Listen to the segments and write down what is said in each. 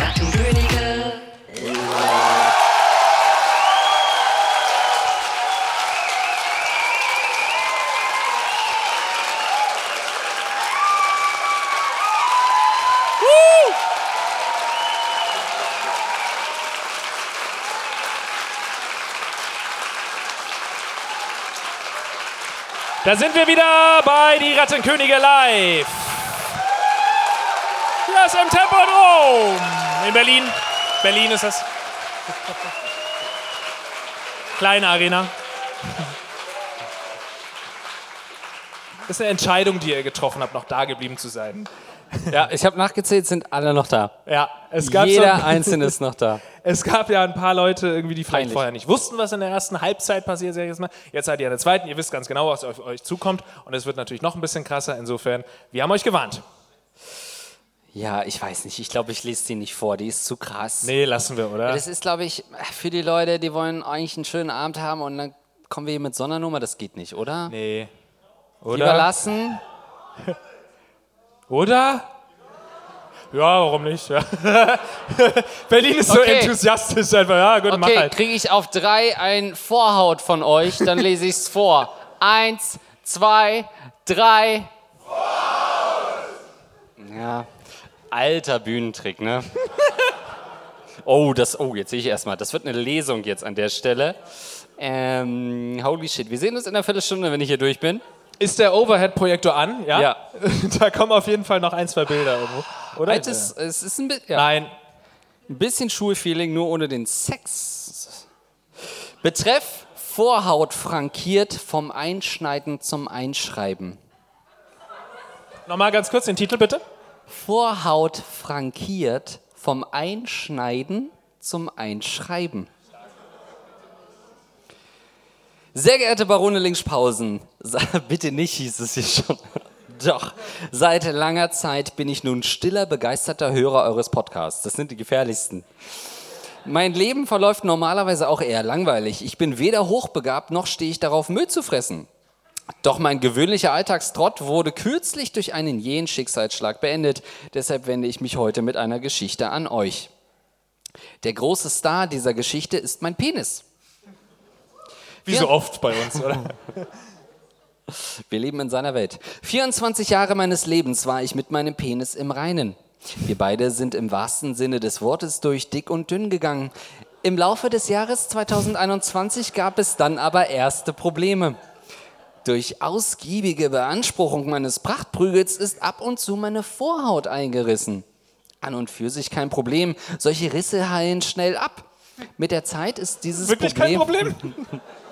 Achtung Könige, Da sind wir wieder bei die Rattenkönige live. Ist im Tempodrom in Berlin. Berlin ist das. Kleine Arena. Das ist eine Entscheidung, die ihr getroffen habt, noch da geblieben zu sein. Ja, ich habe nachgezählt, sind alle noch da. Ja, es gab Jeder so, Einzelne ist noch da. Es gab ja ein paar Leute, irgendwie, die vielleicht Peinlich. vorher nicht wussten, was in der ersten Halbzeit passiert. Sag ich jetzt, mal. jetzt seid ihr in der zweiten, ihr wisst ganz genau, was auf euch zukommt. Und es wird natürlich noch ein bisschen krasser. Insofern, wir haben euch gewarnt. Ja, ich weiß nicht. Ich glaube, ich lese die nicht vor. Die ist zu krass. Nee, lassen wir, oder? Das ist, glaube ich, für die Leute, die wollen eigentlich einen schönen Abend haben und dann kommen wir hier mit Sondernummer. Das geht nicht, oder? Nee. Lieber Oder? lassen. Oder? Ja, warum nicht? Ja. Berlin ist so Okay. enthusiastisch einfach. Ja, gut, mach Okay, halt. kriege ich auf drei ein Vorhaut von euch, dann lese ich es vor. Eins, zwei, drei. Ja, alter Bühnentrick, ne? Oh, das, oh, jetzt sehe ich erstmal. Das wird eine Lesung jetzt an der Stelle. Ähm, holy shit, wir sehen uns in einer Viertelstunde, wenn ich hier durch bin. Ist der Overhead-Projektor an? Ja. Ja. da kommen auf jeden Fall noch ein, zwei Bilder irgendwo. Oder? Altes, es ist ein, bi ja, Nein. ein bisschen Schulfeeling, nur ohne den Sex. Betreff Vorhaut frankiert vom Einschneiden zum Einschreiben. Nochmal ganz kurz den Titel bitte. Vorhaut frankiert vom Einschneiden zum Einschreiben. Sehr geehrte Barone Linkspausen, bitte nicht, hieß es hier schon. Doch, seit langer Zeit bin ich nun stiller, begeisterter Hörer eures Podcasts. Das sind die gefährlichsten. Mein Leben verläuft normalerweise auch eher langweilig. Ich bin weder hochbegabt, noch stehe ich darauf, Müll zu fressen. Doch mein gewöhnlicher Alltagstrott wurde kürzlich durch einen jähen Schicksalsschlag beendet. Deshalb wende ich mich heute mit einer Geschichte an euch. Der große Star dieser Geschichte ist mein Penis. Wie Ja. so oft bei uns, oder? Wir leben in seiner Welt. 24 Jahre meines Lebens war ich mit meinem Penis im Reinen. Wir beide sind im wahrsten Sinne des Wortes durch dick und dünn gegangen. Im Laufe des Jahres 2021 gab es dann aber erste Probleme. Durch ausgiebige Beanspruchung meines Prachtprügels ist ab und zu meine Vorhaut eingerissen. An und für sich kein Problem. Solche Risse heilen schnell ab. Mit der Zeit ist dieses Wirklich Problem kein Problem?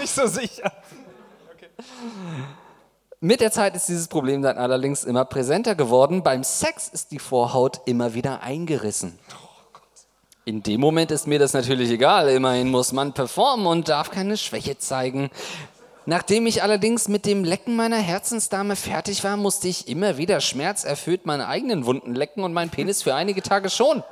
Nicht so sicher. Mit der Zeit ist dieses Problem dann allerdings immer präsenter geworden. Beim Sex ist die Vorhaut immer wieder eingerissen. In dem Moment ist mir das natürlich egal. Immerhin muss man performen und darf keine Schwäche zeigen. Nachdem ich allerdings mit dem Lecken meiner Herzensdame fertig war, musste ich immer wieder schmerzerfüllt meine eigenen Wunden lecken und meinen Penis für einige Tage schon.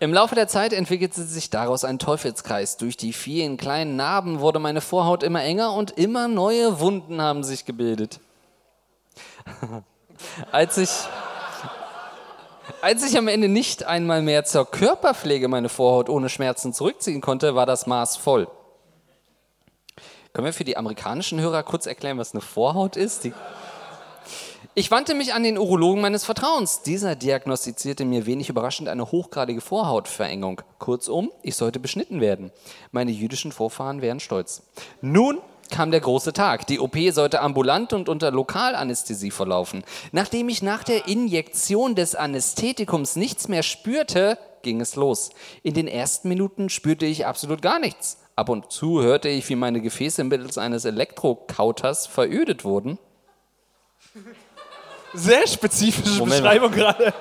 Im Laufe der Zeit entwickelte sich daraus ein Teufelskreis. Durch die vielen kleinen Narben wurde meine Vorhaut immer enger und immer neue Wunden haben sich gebildet. Als ich, als ich am Ende nicht einmal mehr zur Körperpflege meine Vorhaut ohne Schmerzen zurückziehen konnte, war das Maß voll. Können wir für die amerikanischen Hörer kurz erklären, was eine Vorhaut ist? Die ich wandte mich an den Urologen meines Vertrauens. Dieser diagnostizierte mir wenig überraschend eine hochgradige Vorhautverengung. Kurzum, ich sollte beschnitten werden. Meine jüdischen Vorfahren wären stolz. Nun kam der große Tag. Die OP sollte ambulant und unter Lokalanästhesie verlaufen. Nachdem ich nach der Injektion des Anästhetikums nichts mehr spürte, ging es los. In den ersten Minuten spürte ich absolut gar nichts. Ab und zu hörte ich, wie meine Gefäße mittels eines Elektrokauters verödet wurden. Sehr spezifische Moment mal. Beschreibung gerade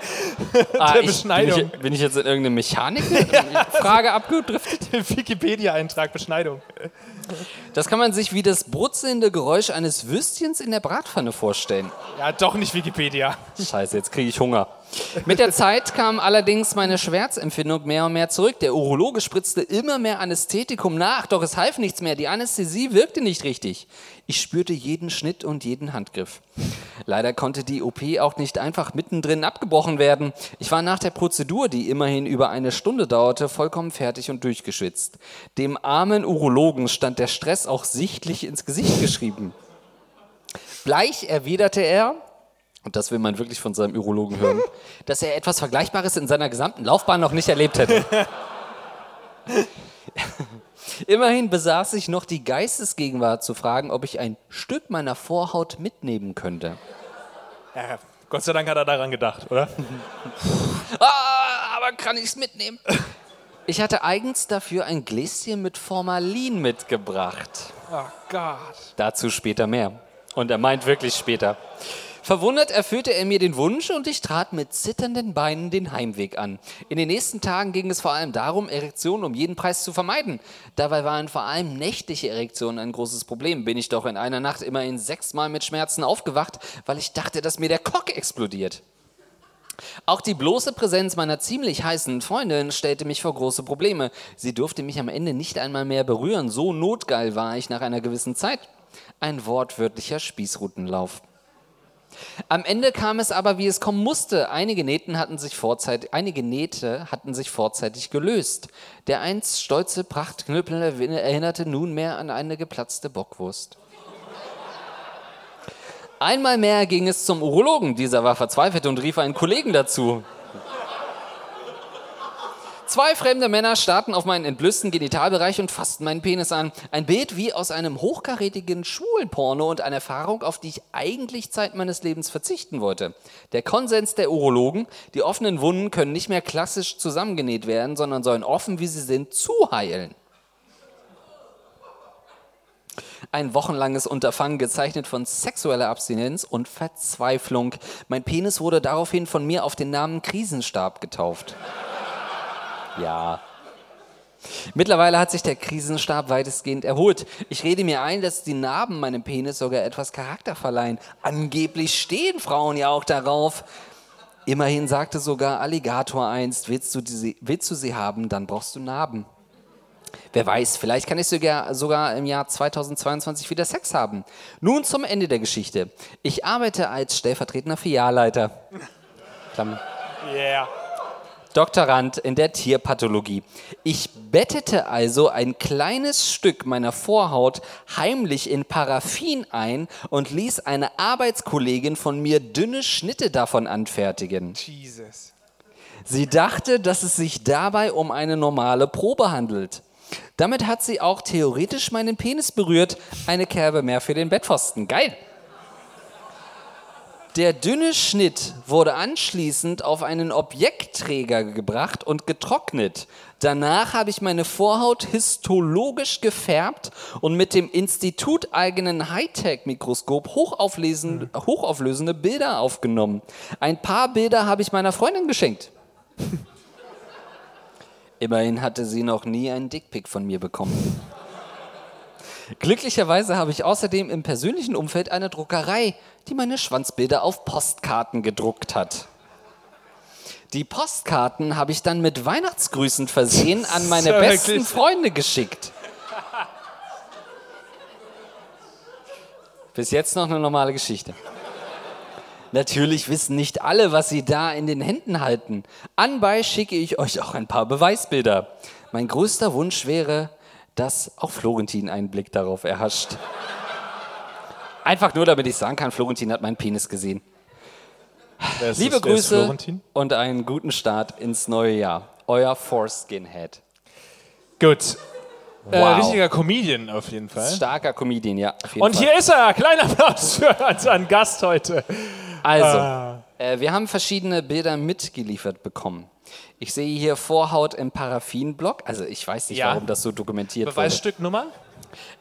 Ah, der ich- Beschneidung. Bin ich, bin ich jetzt in irgendeine Mechanik-Frage abgedriftet? Wikipedia-Eintrag Beschneidung. Das kann man sich wie das brutzelnde Geräusch eines Würstchens in der Bratpfanne vorstellen. Ja, doch nicht Wikipedia. Scheiße, jetzt kriege ich Hunger. Mit der Zeit kam allerdings meine Schmerzempfindung mehr und mehr zurück. Der Urologe spritzte immer mehr Anästhetikum nach, doch es half nichts mehr. Die Anästhesie wirkte nicht richtig. Ich spürte jeden Schnitt und jeden Handgriff. Leider konnte die OP auch nicht einfach mittendrin abgebrochen werden. Ich war nach der Prozedur, die immerhin über eine Stunde dauerte, vollkommen fertig und durchgeschwitzt. Dem armen Urologen stand der Stress auch sichtlich ins Gesicht geschrieben. Bleich erwiderte er, und das will man wirklich von seinem Urologen hören, dass er etwas Vergleichbares in seiner gesamten Laufbahn noch nicht erlebt hätte. Immerhin besaß ich noch die Geistesgegenwart zu fragen, ob ich ein Stück meiner Vorhaut mitnehmen könnte. Ja, Gott sei Dank hat er daran gedacht, oder? Ah, aber kann ich es mitnehmen? Ich hatte eigens dafür ein Gläschen mit Formalin mitgebracht. Oh Gott. Dazu später mehr. Und er meint wirklich später. Verwundert erfüllte er mir den Wunsch und ich trat mit zitternden Beinen den Heimweg an. In den nächsten Tagen ging es vor allem darum, Erektionen um jeden Preis zu vermeiden. Dabei waren vor allem nächtliche Erektionen ein großes Problem. Bin ich doch in einer Nacht immerhin sechsmal mit Schmerzen aufgewacht, weil ich dachte, dass mir der Cock explodiert. Auch die bloße Präsenz meiner ziemlich heißen Freundin stellte mich vor große Probleme. Sie durfte mich am Ende nicht einmal mehr berühren. So notgeil war ich nach einer gewissen Zeit. Ein wortwörtlicher Spießrutenlauf. Am Ende kam es aber, wie es kommen musste. Einige, Nähten hatten sich vorzeitig, einige Nähte hatten sich vorzeitig gelöst. Der einst stolze Prachtknüppel erinnerte nunmehr an eine geplatzte Bockwurst. Einmal mehr ging es zum Urologen. Dieser war verzweifelt und rief einen Kollegen dazu. Zwei fremde Männer starrten auf meinen entblößten Genitalbereich und fassten meinen Penis an. Ein Bild wie aus einem hochkarätigen Schwulenporno und eine Erfahrung, auf die ich eigentlich Zeit meines Lebens verzichten wollte. Der Konsens der Urologen, die offenen Wunden können nicht mehr klassisch zusammengenäht werden, sondern sollen offen, wie sie sind, zuheilen. Ein wochenlanges Unterfangen gezeichnet von sexueller Abstinenz und Verzweiflung. Mein Penis wurde daraufhin von mir auf den Namen Krisenstab getauft. Ja. Mittlerweile hat sich der Krisenstab weitestgehend erholt. Ich rede mir ein, dass die Narben meinem Penis sogar etwas Charakter verleihen. Angeblich stehen Frauen ja auch darauf. Immerhin sagte sogar Alligator einst, willst du, diese, willst du sie haben, dann brauchst du Narben. Wer weiß, vielleicht kann ich sogar, sogar im Jahr 2022 wieder Sex haben. Nun zum Ende der Geschichte. Ich arbeite als stellvertretender Filialleiter. Klammer. Yeah. Doktorand in der Tierpathologie. Ich bettete also ein kleines Stück meiner Vorhaut heimlich in Paraffin ein und ließ eine Arbeitskollegin von mir dünne Schnitte davon anfertigen. Jesus. Sie dachte, dass es sich dabei um eine normale Probe handelt. Damit hat sie auch theoretisch meinen Penis berührt. Eine Kerbe mehr für den Bettpfosten. Geil! Der dünne Schnitt wurde anschließend auf einen Objektträger gebracht und getrocknet. Danach habe ich meine Vorhaut histologisch gefärbt und mit dem instituteigenen Hightech-Mikroskop hochauflösende, hochauflösende Bilder aufgenommen. Ein paar Bilder habe ich meiner Freundin geschenkt. Immerhin hatte sie noch nie einen Dickpick von mir bekommen. Glücklicherweise habe ich außerdem im persönlichen Umfeld eine Druckerei, die meine Schwanzbilder auf Postkarten gedruckt hat. Die Postkarten habe ich dann mit Weihnachtsgrüßen versehen an meine Ja, besten wirklich. Freunde geschickt. Bis jetzt noch eine normale Geschichte. Natürlich wissen nicht alle, was sie da in den Händen halten. Anbei schicke ich euch auch ein paar Beweisbilder. Mein größter Wunsch wäre, dass auch Florentin einen Blick darauf erhascht. Einfach nur, damit ich sagen kann, Florentin hat meinen Penis gesehen. Liebe das? Grüße und einen guten Start ins neue Jahr. Euer Foreskinhead. Gut. Äh, Wow. richtiger Comedian auf jeden Fall. Starker Comedian, ja. Und Fall. hier ist er. Kleiner Applaus für unseren Gast heute. Also, Ah. äh, wir haben verschiedene Bilder mitgeliefert bekommen. Ich sehe hier Vorhaut im Paraffinblock. Also ich weiß nicht, Ja. warum das so dokumentiert wurde. Beweisstücknummer?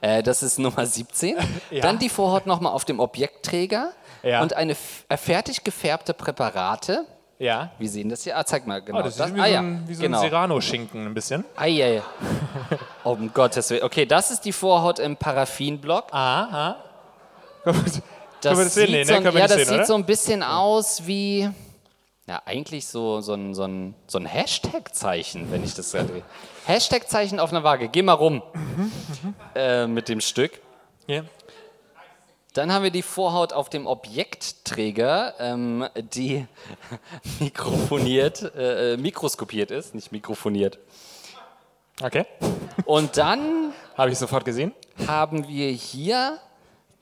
Äh, das ist Nummer 17. Ja. Dann die Vorhaut nochmal auf dem Objektträger. Ja. Und eine äh, fertig gefärbte Präparate. Ja. Wir sehen das hier. Ah, zeig mal, genau. Oh, das ist wie ah, so ja, ein, wie so genau. ein Serrano-Schinken ein bisschen. Ei, ei. Oh, um Gottes Willen. Okay, das ist die Vorhaut im Paraffinblock. Aha. Können wir Das das sehen? Nee, sieht ne? so, Können wir ja, das sehen, sieht so ein bisschen aus wie. Ja, eigentlich so, so ein, so ein, so ein Hashtag-Zeichen, wenn ich das sage. Hashtag-Zeichen auf einer Waage. Geh mal rum äh, mit dem Stück. Ja. Dann haben wir die Vorhaut auf dem Objektträger, ähm, die mikrofoniert, äh, äh, mikroskopiert ist, nicht mikrofoniert. Okay. Und dann Habe ich sofort gesehen. haben wir hier,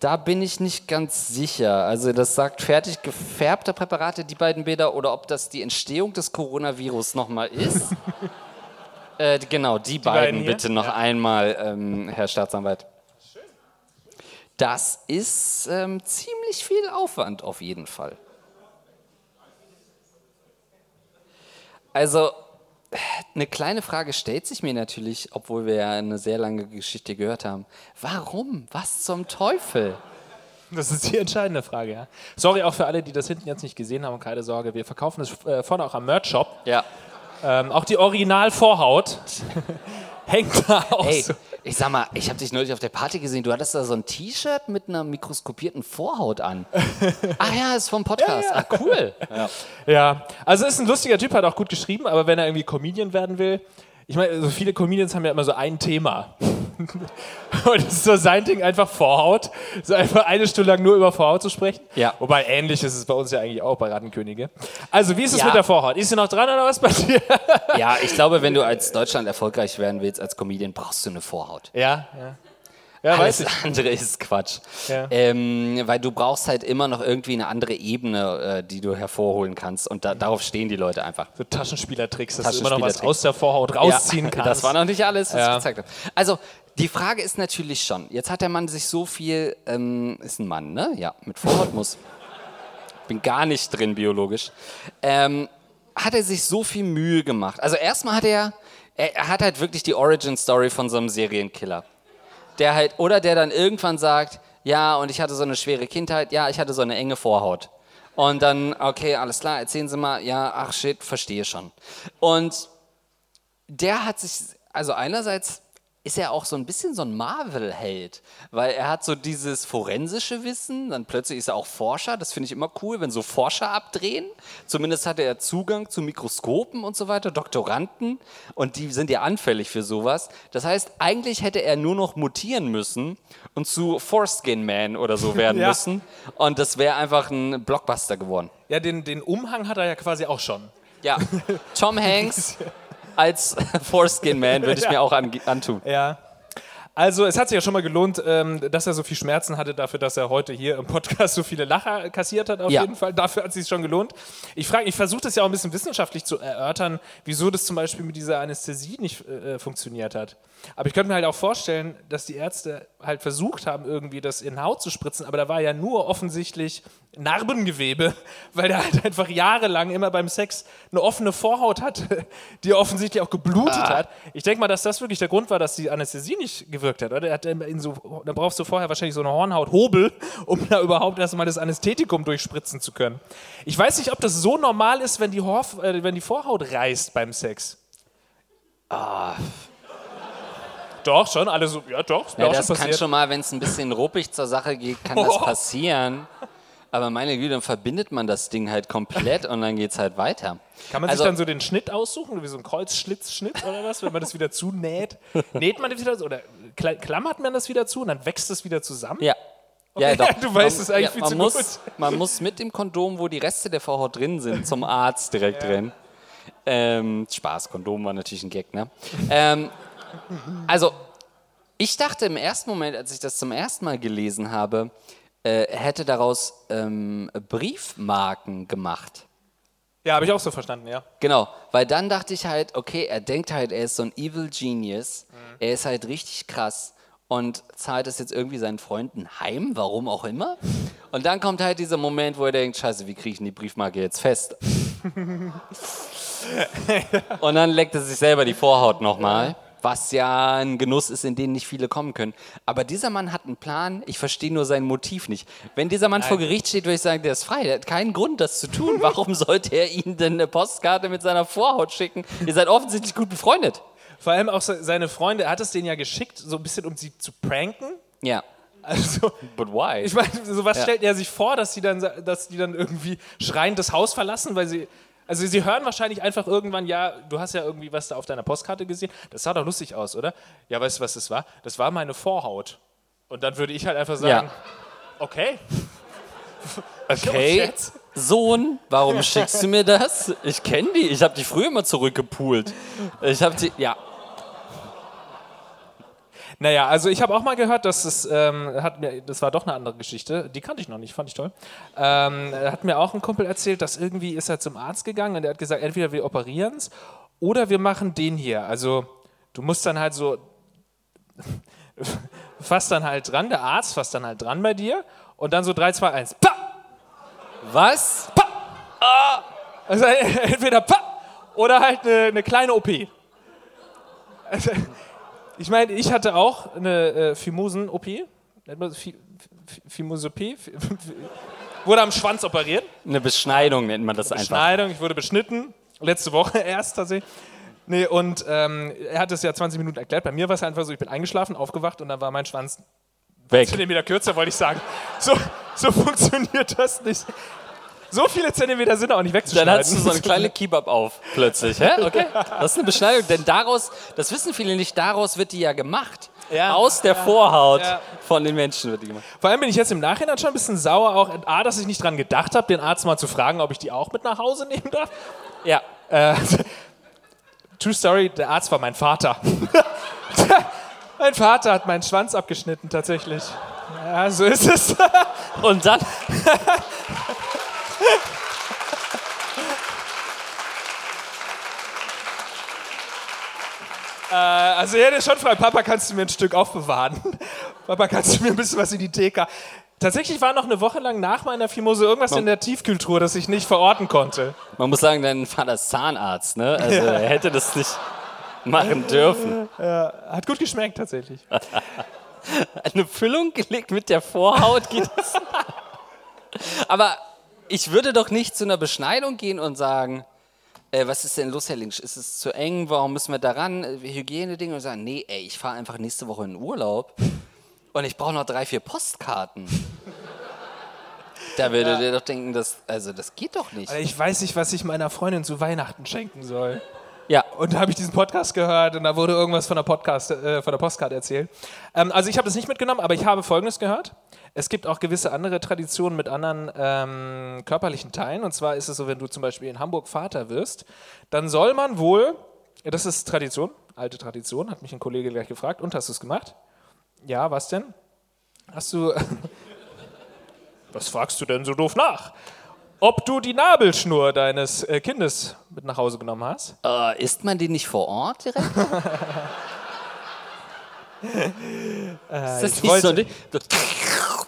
da bin ich nicht ganz sicher. Also das sagt fertig gefärbte Präparate, die beiden Bilder, oder ob das die Entstehung des Coronavirus nochmal ist. äh, genau, die, beiden, beiden hier? bitte noch einmal, ähm, Herr Staatsanwalt. Das ist ähm, ziemlich viel Aufwand auf jeden Fall. Also, eine kleine Frage stellt sich mir natürlich, obwohl wir ja eine sehr lange Geschichte gehört haben. Warum? Was zum Teufel? Das ist die entscheidende Frage, ja. Sorry auch für alle, die das hinten jetzt nicht gesehen haben, keine Sorge. Wir verkaufen es äh, vorne auch am Merch-Shop. Ja. Ähm, auch die Original-Vorhaut hängt da Hey, so. ich sag mal, ich habe dich neulich auf der Party gesehen. Du hattest da so ein T-Shirt mit einer mikroskopierten Vorhaut an. Ach ja, ist vom Podcast. Ah, cool. Ja. Ja, also ist ein lustiger Typ, hat auch gut geschrieben, aber wenn er irgendwie Comedian werden will, ich meine, so viele Comedians haben ja immer so ein Thema. Und es ist so sein Ding, einfach Vorhaut. So einfach eine Stunde lang nur über Vorhaut zu sprechen. Ja. Wobei ähnlich ist es bei uns ja eigentlich auch bei Rattenkönige. Also, wie ist es Ja. mit der Vorhaut? Ist sie noch dran oder was bei dir? ja, ich glaube, wenn du als Deutschland erfolgreich werden willst, als Comedian, brauchst du eine Vorhaut. Ja, ja. Ja, weiß Alles ich. andere ist Quatsch. Ja. Ähm, weil du brauchst halt immer noch irgendwie eine andere Ebene, äh, die du hervorholen kannst. Und da, darauf stehen die Leute einfach. So Taschenspielertricks, dass du immer noch was aus der Vorhaut rausziehen Ja, kannst. Das war noch nicht alles, was Ja. ich gezeigt habe. Also, die Frage ist natürlich schon, jetzt hat der Mann sich so viel, ähm, ist ein Mann, ne? Ja, mit Vorhaut muss. Bin gar nicht drin biologisch. Ähm, hat er sich so viel Mühe gemacht? Also erstmal hat er, er, hat halt wirklich die Origin-Story von so einem Serienkiller. Der halt, oder der dann irgendwann sagt, ja, und ich hatte so eine schwere Kindheit, ja, ich hatte so eine enge Vorhaut. Und dann, okay, alles klar, erzählen Sie mal, ja, ach shit, verstehe schon. Und der hat sich, also einerseits ist er auch so ein bisschen so ein Marvel-Held, weil er hat so dieses forensische Wissen, dann plötzlich ist er auch Forscher, das finde ich immer cool, wenn so Forscher abdrehen. Zumindest hatte er Zugang zu Mikroskopen und so weiter, Doktoranden und die sind ja anfällig für sowas. Das heißt, eigentlich hätte er nur noch mutieren müssen und zu Foreskin Man oder so werden Ja. müssen und das wäre einfach ein Blockbuster geworden. ja, den, den Umhang hat er ja quasi auch schon. Ja, Tom Hanks als Foreskin Man würde ich mir auch an, antun. Ja. Also, es hat sich ja schon mal gelohnt, ähm, dass er so viel Schmerzen hatte dafür, dass er heute hier im Podcast so viele Lacher kassiert hat, auf Ja. jeden Fall. Dafür hat es sich schon gelohnt. Ich frage, ich versuche das ja auch ein bisschen wissenschaftlich zu erörtern, wieso das zum Beispiel mit dieser Anästhesie nicht äh, funktioniert hat. Aber ich könnte mir halt auch vorstellen, dass die Ärzte halt versucht haben, irgendwie das in Haut zu spritzen, aber da war ja nur offensichtlich Narbengewebe, weil der halt einfach jahrelang immer beim Sex eine offene Vorhaut hatte, die offensichtlich auch geblutet Ah. hat. Ich denke mal, dass das wirklich der Grund war, dass die Anästhesie nicht gewirkt hat. Oder? Er so, da brauchst du vorher wahrscheinlich so eine Hornhauthobel, um da überhaupt erstmal das Anästhetikum durchspritzen zu können. Ich weiß nicht, ob das so normal ist, wenn die, Horf, äh, wenn die Vorhaut reißt beim Sex. Ah. Doch, schon, alle so, ja doch, ist Ja, das schon kann schon mal, wenn es ein bisschen ruppig zur Sache geht, kann das Oh. passieren. Aber meine Güte, dann verbindet man das Ding halt komplett und dann geht es halt weiter. Kann man also, sich dann so den Schnitt aussuchen, wie so ein Kreuzschlitzschnitt oder was, wenn man das wieder zunäht? Näht man das wieder oder kla- klammert man das wieder zu und dann wächst es wieder zusammen? Ja. Ja, Okay, doch. du weißt man, es eigentlich viel man zu muss, gut. Man muss mit dem Kondom, wo die Reste der Vorhaut drin sind, zum Arzt direkt rennen. Ähm, Spaß, Kondom war natürlich ein Gag, ne? ähm, also, ich dachte im ersten Moment, als ich das zum ersten Mal gelesen habe, äh, er hätte daraus ähm, Briefmarken gemacht. Ja, habe ich auch so verstanden, ja. Genau, weil dann dachte ich halt, okay, er denkt halt, er ist so ein Evil Genius, Mhm. er ist halt richtig krass und zahlt es jetzt irgendwie seinen Freunden heim, warum auch immer. Und dann kommt halt dieser Moment, wo er denkt, scheiße, wie kriege ich denn die Briefmarke jetzt fest? und dann leckt er sich selber die Vorhaut nochmal. Was ja ein Genuss ist, in den nicht viele kommen können. Aber dieser Mann hat einen Plan, ich verstehe nur sein Motiv nicht. Wenn dieser Mann vor Gericht steht, würde ich sagen, der ist frei, der hat keinen Grund, das zu tun. Warum sollte er Ihnen denn eine Postkarte mit seiner Vorhaut schicken? Ihr seid offensichtlich gut befreundet. Vor allem auch se- seine Freunde, er hat es denen ja geschickt, so ein bisschen, um sie zu pranken. Ja. Also, But why? ich meine, so was Ja. stellt er sich vor, dass die, dann, dass die dann irgendwie schreiend das Haus verlassen, weil sie Also sie hören wahrscheinlich einfach irgendwann, ja, du hast ja irgendwie was da auf deiner Postkarte gesehen. Das sah doch lustig aus, oder? Ja, weißt du, was das war? Das war meine Vorhaut. Und dann würde ich halt einfach sagen, Ja. okay. Okay? Sohn, warum schickst du mir das? Ich kenne die, ich habe die früher immer zurückgepoolt. Ich habe die, ja. Naja, also ich habe auch mal gehört, dass es, ähm, hat mir, das war doch eine andere Geschichte, die kannte ich noch nicht, fand ich toll. Ähm, hat mir auch ein Kumpel erzählt, dass irgendwie ist er zum Arzt gegangen und der hat gesagt, entweder wir operieren es oder wir machen den hier. Also du musst dann halt so, fasst dann halt dran, der Arzt fasst dann halt dran bei dir und dann so 3, 2, 1, pa! Was? Also entweder pa! oder halt eine, eine kleine OP. Also, ich meine, ich hatte auch eine äh, Phimosen-OP. Fi- Wurde am Schwanz operiert. Eine Beschneidung nennt man das einfach. Schneidung, ich wurde beschnitten. Letzte Woche erst tatsächlich. Nee, und ähm, er hat es ja 20 Minuten erklärt. Bei mir war es einfach so, ich bin eingeschlafen, aufgewacht und dann war mein Schwanz Weg. Zentimeter kürzer, wollte ich sagen. So, so funktioniert das nicht. So viele Zentimeter sind auch nicht wegzuschneiden. Dann hast du so eine kleine Kebab auf plötzlich. Hä? Okay. Das ist eine Beschneidung, denn daraus, das wissen viele nicht, daraus wird die ja gemacht. Ja. Aus der Vorhaut Ja. von den Menschen wird die gemacht. Vor allem bin ich jetzt im Nachhinein schon ein bisschen sauer, auch A, dass ich nicht dran gedacht habe, den Arzt mal zu fragen, ob ich die auch mit nach Hause nehmen darf. Ja. Äh, True Story, der Arzt war mein Vater. mein Vater hat meinen Schwanz abgeschnitten, tatsächlich. Ja, so ist es. Und dann, Äh, also er hätte schon fragen, Papa, kannst du mir ein Stück aufbewahren? Papa, kannst du mir ein bisschen was in die Theke? Tatsächlich war noch eine Woche lang nach meiner Fimose irgendwas in der Tiefkühltruhe, das ich nicht verorten konnte. man muss sagen, dein Vater ist Zahnarzt, ne? Also er hätte das nicht machen dürfen. Hat gut geschmeckt, tatsächlich. Eine Füllung gelegt mit der Vorhaut geht das. Aber ich würde doch nicht zu einer Beschneidung gehen und sagen, äh, was ist denn los, Herr Lynch? Ist es zu eng? Warum müssen wir daran? Äh, Hygienedinge und sagen, nee, ey, ich fahre einfach nächste Woche in Urlaub und ich brauche noch drei, vier Postkarten. Da würde der doch denken, das, also das geht doch nicht. Ich weiß nicht, was ich meiner Freundin zu Weihnachten schenken soll. Ja, Und da habe ich diesen Podcast gehört und da wurde irgendwas von der, Podcast, äh, von der Postkarte erzählt. Ähm, also ich habe das nicht mitgenommen, aber ich habe Folgendes gehört. Es gibt auch gewisse andere Traditionen mit anderen ähm, körperlichen Teilen. Und zwar ist es so, wenn du zum Beispiel in Hamburg Vater wirst, dann soll man wohl, ja, das ist Tradition, alte Tradition, hat mich ein Kollege gleich gefragt, und hast du es gemacht? Ja, was denn? Hast du... was fragst du denn so doof nach? Ob du die Nabelschnur deines äh, Kindes mit nach Hause genommen hast? äh, isst man die nicht vor Ort direkt? ist das ich nicht so, ein- das-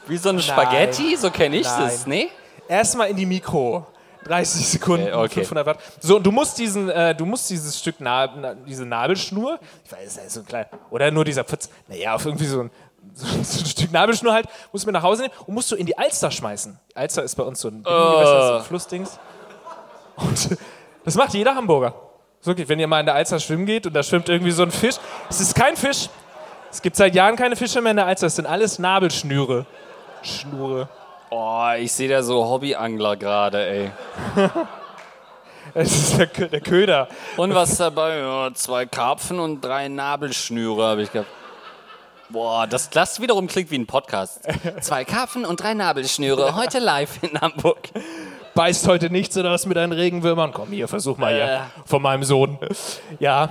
wie so eine Spaghetti? So kenne ich das, Nein. ne? Erstmal in die Mikro. 30 Sekunden, Okay, okay. 500 Watt. So, und du musst diesen, äh, du musst dieses Stück, Na na, diese Nabelschnur, ich weiß, das ist so klein, oder nur dieser Pfütz, naja, auf irgendwie so ein, so ein Stück Nabelschnur halt, musst du mit nach Hause nehmen und musst du in die Alster schmeißen. Die Alster ist bei uns so ein Binnengewässer, so ein Flussdings. Und das macht jeder Hamburger. Wirklich, wenn ihr mal in der Alster schwimmen geht und da schwimmt irgendwie so ein Fisch, es ist kein Fisch. Es gibt seit Jahren keine Fische mehr in der Alster, es sind alles Nabelschnüre. Schnure. Oh, ich sehe da so Hobbyangler gerade, ey. Es ist der Köder. Und was dabei? Ja, zwei Karpfen und drei Nabelschnüre habe ich gehabt. Boah, das, das wiederum klingt wie ein Podcast. Zwei Karpfen und drei Nabelschnüre, heute live in Hamburg. Beißt heute nichts oder was mit deinen Regenwürmern? Komm hier, versuch mal Äh. hier. Von meinem Sohn. Ja.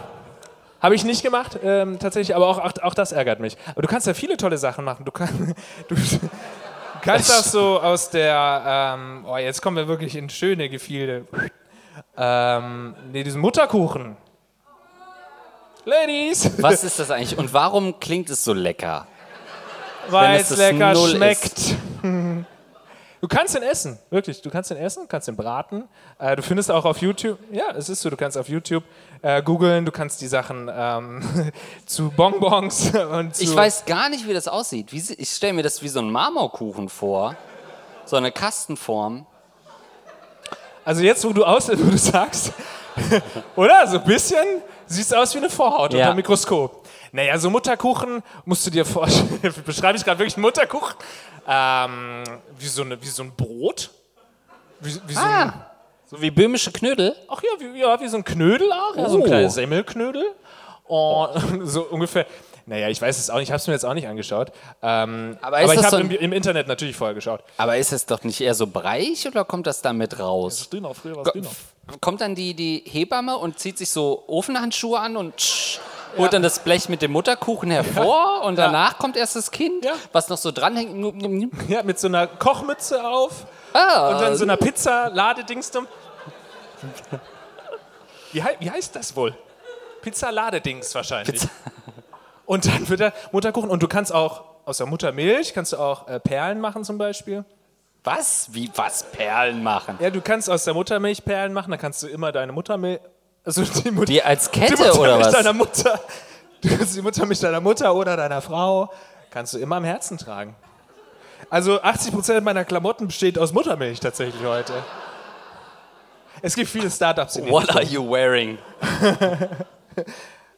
Habe ich nicht gemacht, ähm, tatsächlich, aber auch, auch, auch das ärgert mich. Aber du kannst ja viele tolle Sachen machen. Du, kann, du kannst auch so aus der, ähm, oh, jetzt kommen wir wirklich in schöne Gefilde. Ähm, nee, diesen Mutterkuchen. Ladies, Was ist das eigentlich? Und warum klingt es so lecker? weil es lecker Null schmeckt. Du kannst den essen, wirklich. Du kannst den essen, kannst den braten. Äh, du findest auch auf YouTube, ja, es ist so, du kannst auf YouTube äh, googeln, du kannst die Sachen ähm, zu Bonbons und zu. Ich weiß gar nicht, wie das aussieht. Ich stelle mir das wie so ein Marmorkuchen vor. So eine Kastenform. Also jetzt, wo du aus, wo du sagst, oder? So ein bisschen siehst aus wie eine Vorhaut Ja. unter dem Mikroskop. Naja, so Mutterkuchen musst du dir vorstellen. Beschreibe ich gerade wirklich einen Mutterkuchen? Ähm, wie, so eine, wie so ein Brot. Wie, wie so ein, Ah. So wie böhmische Knödel? Ach ja, wie, ja, wie so ein Knödel auch, ja, so ein Oh. kleines Semmelknödel. Und so ungefähr. Naja, ich weiß es auch nicht, ich habe es mir jetzt auch nicht angeschaut. Ähm, Aber aber, ist ich das habe im, ein- im Internet natürlich vorher geschaut. Aber ist es doch nicht eher so breich oder kommt das damit raus? dünner, früher war Ko- Kommt dann die, die Hebamme und zieht sich so Ofenhandschuhe an und tsch, holt dann das Blech mit dem Mutterkuchen hervor und danach kommt erst das Kind, Ja. was noch so dranhängt. Ja, mit so einer Kochmütze auf Ah, und dann so einer Pizza-Ladedingstum. Wie, wie heißt das wohl? Pizza-Ladedings wahrscheinlich. Pizza- Und dann wird der Mutterkuchen. Und du kannst auch aus der Muttermilch kannst du auch äh, Perlen machen zum Beispiel. Was? Wie was? Perlen machen? Ja, du kannst aus der Muttermilch Perlen machen. Dann kannst du immer deine Muttermilch, also die, Mut Die als die Kette Muttermilch oder was? deiner Mutter, du kannst die Muttermilch deiner Mutter oder deiner Frau kannst du immer am Herzen tragen. Also 80% meiner Klamotten besteht aus Muttermilch tatsächlich heute. Es gibt viele Startups in What are you wearing?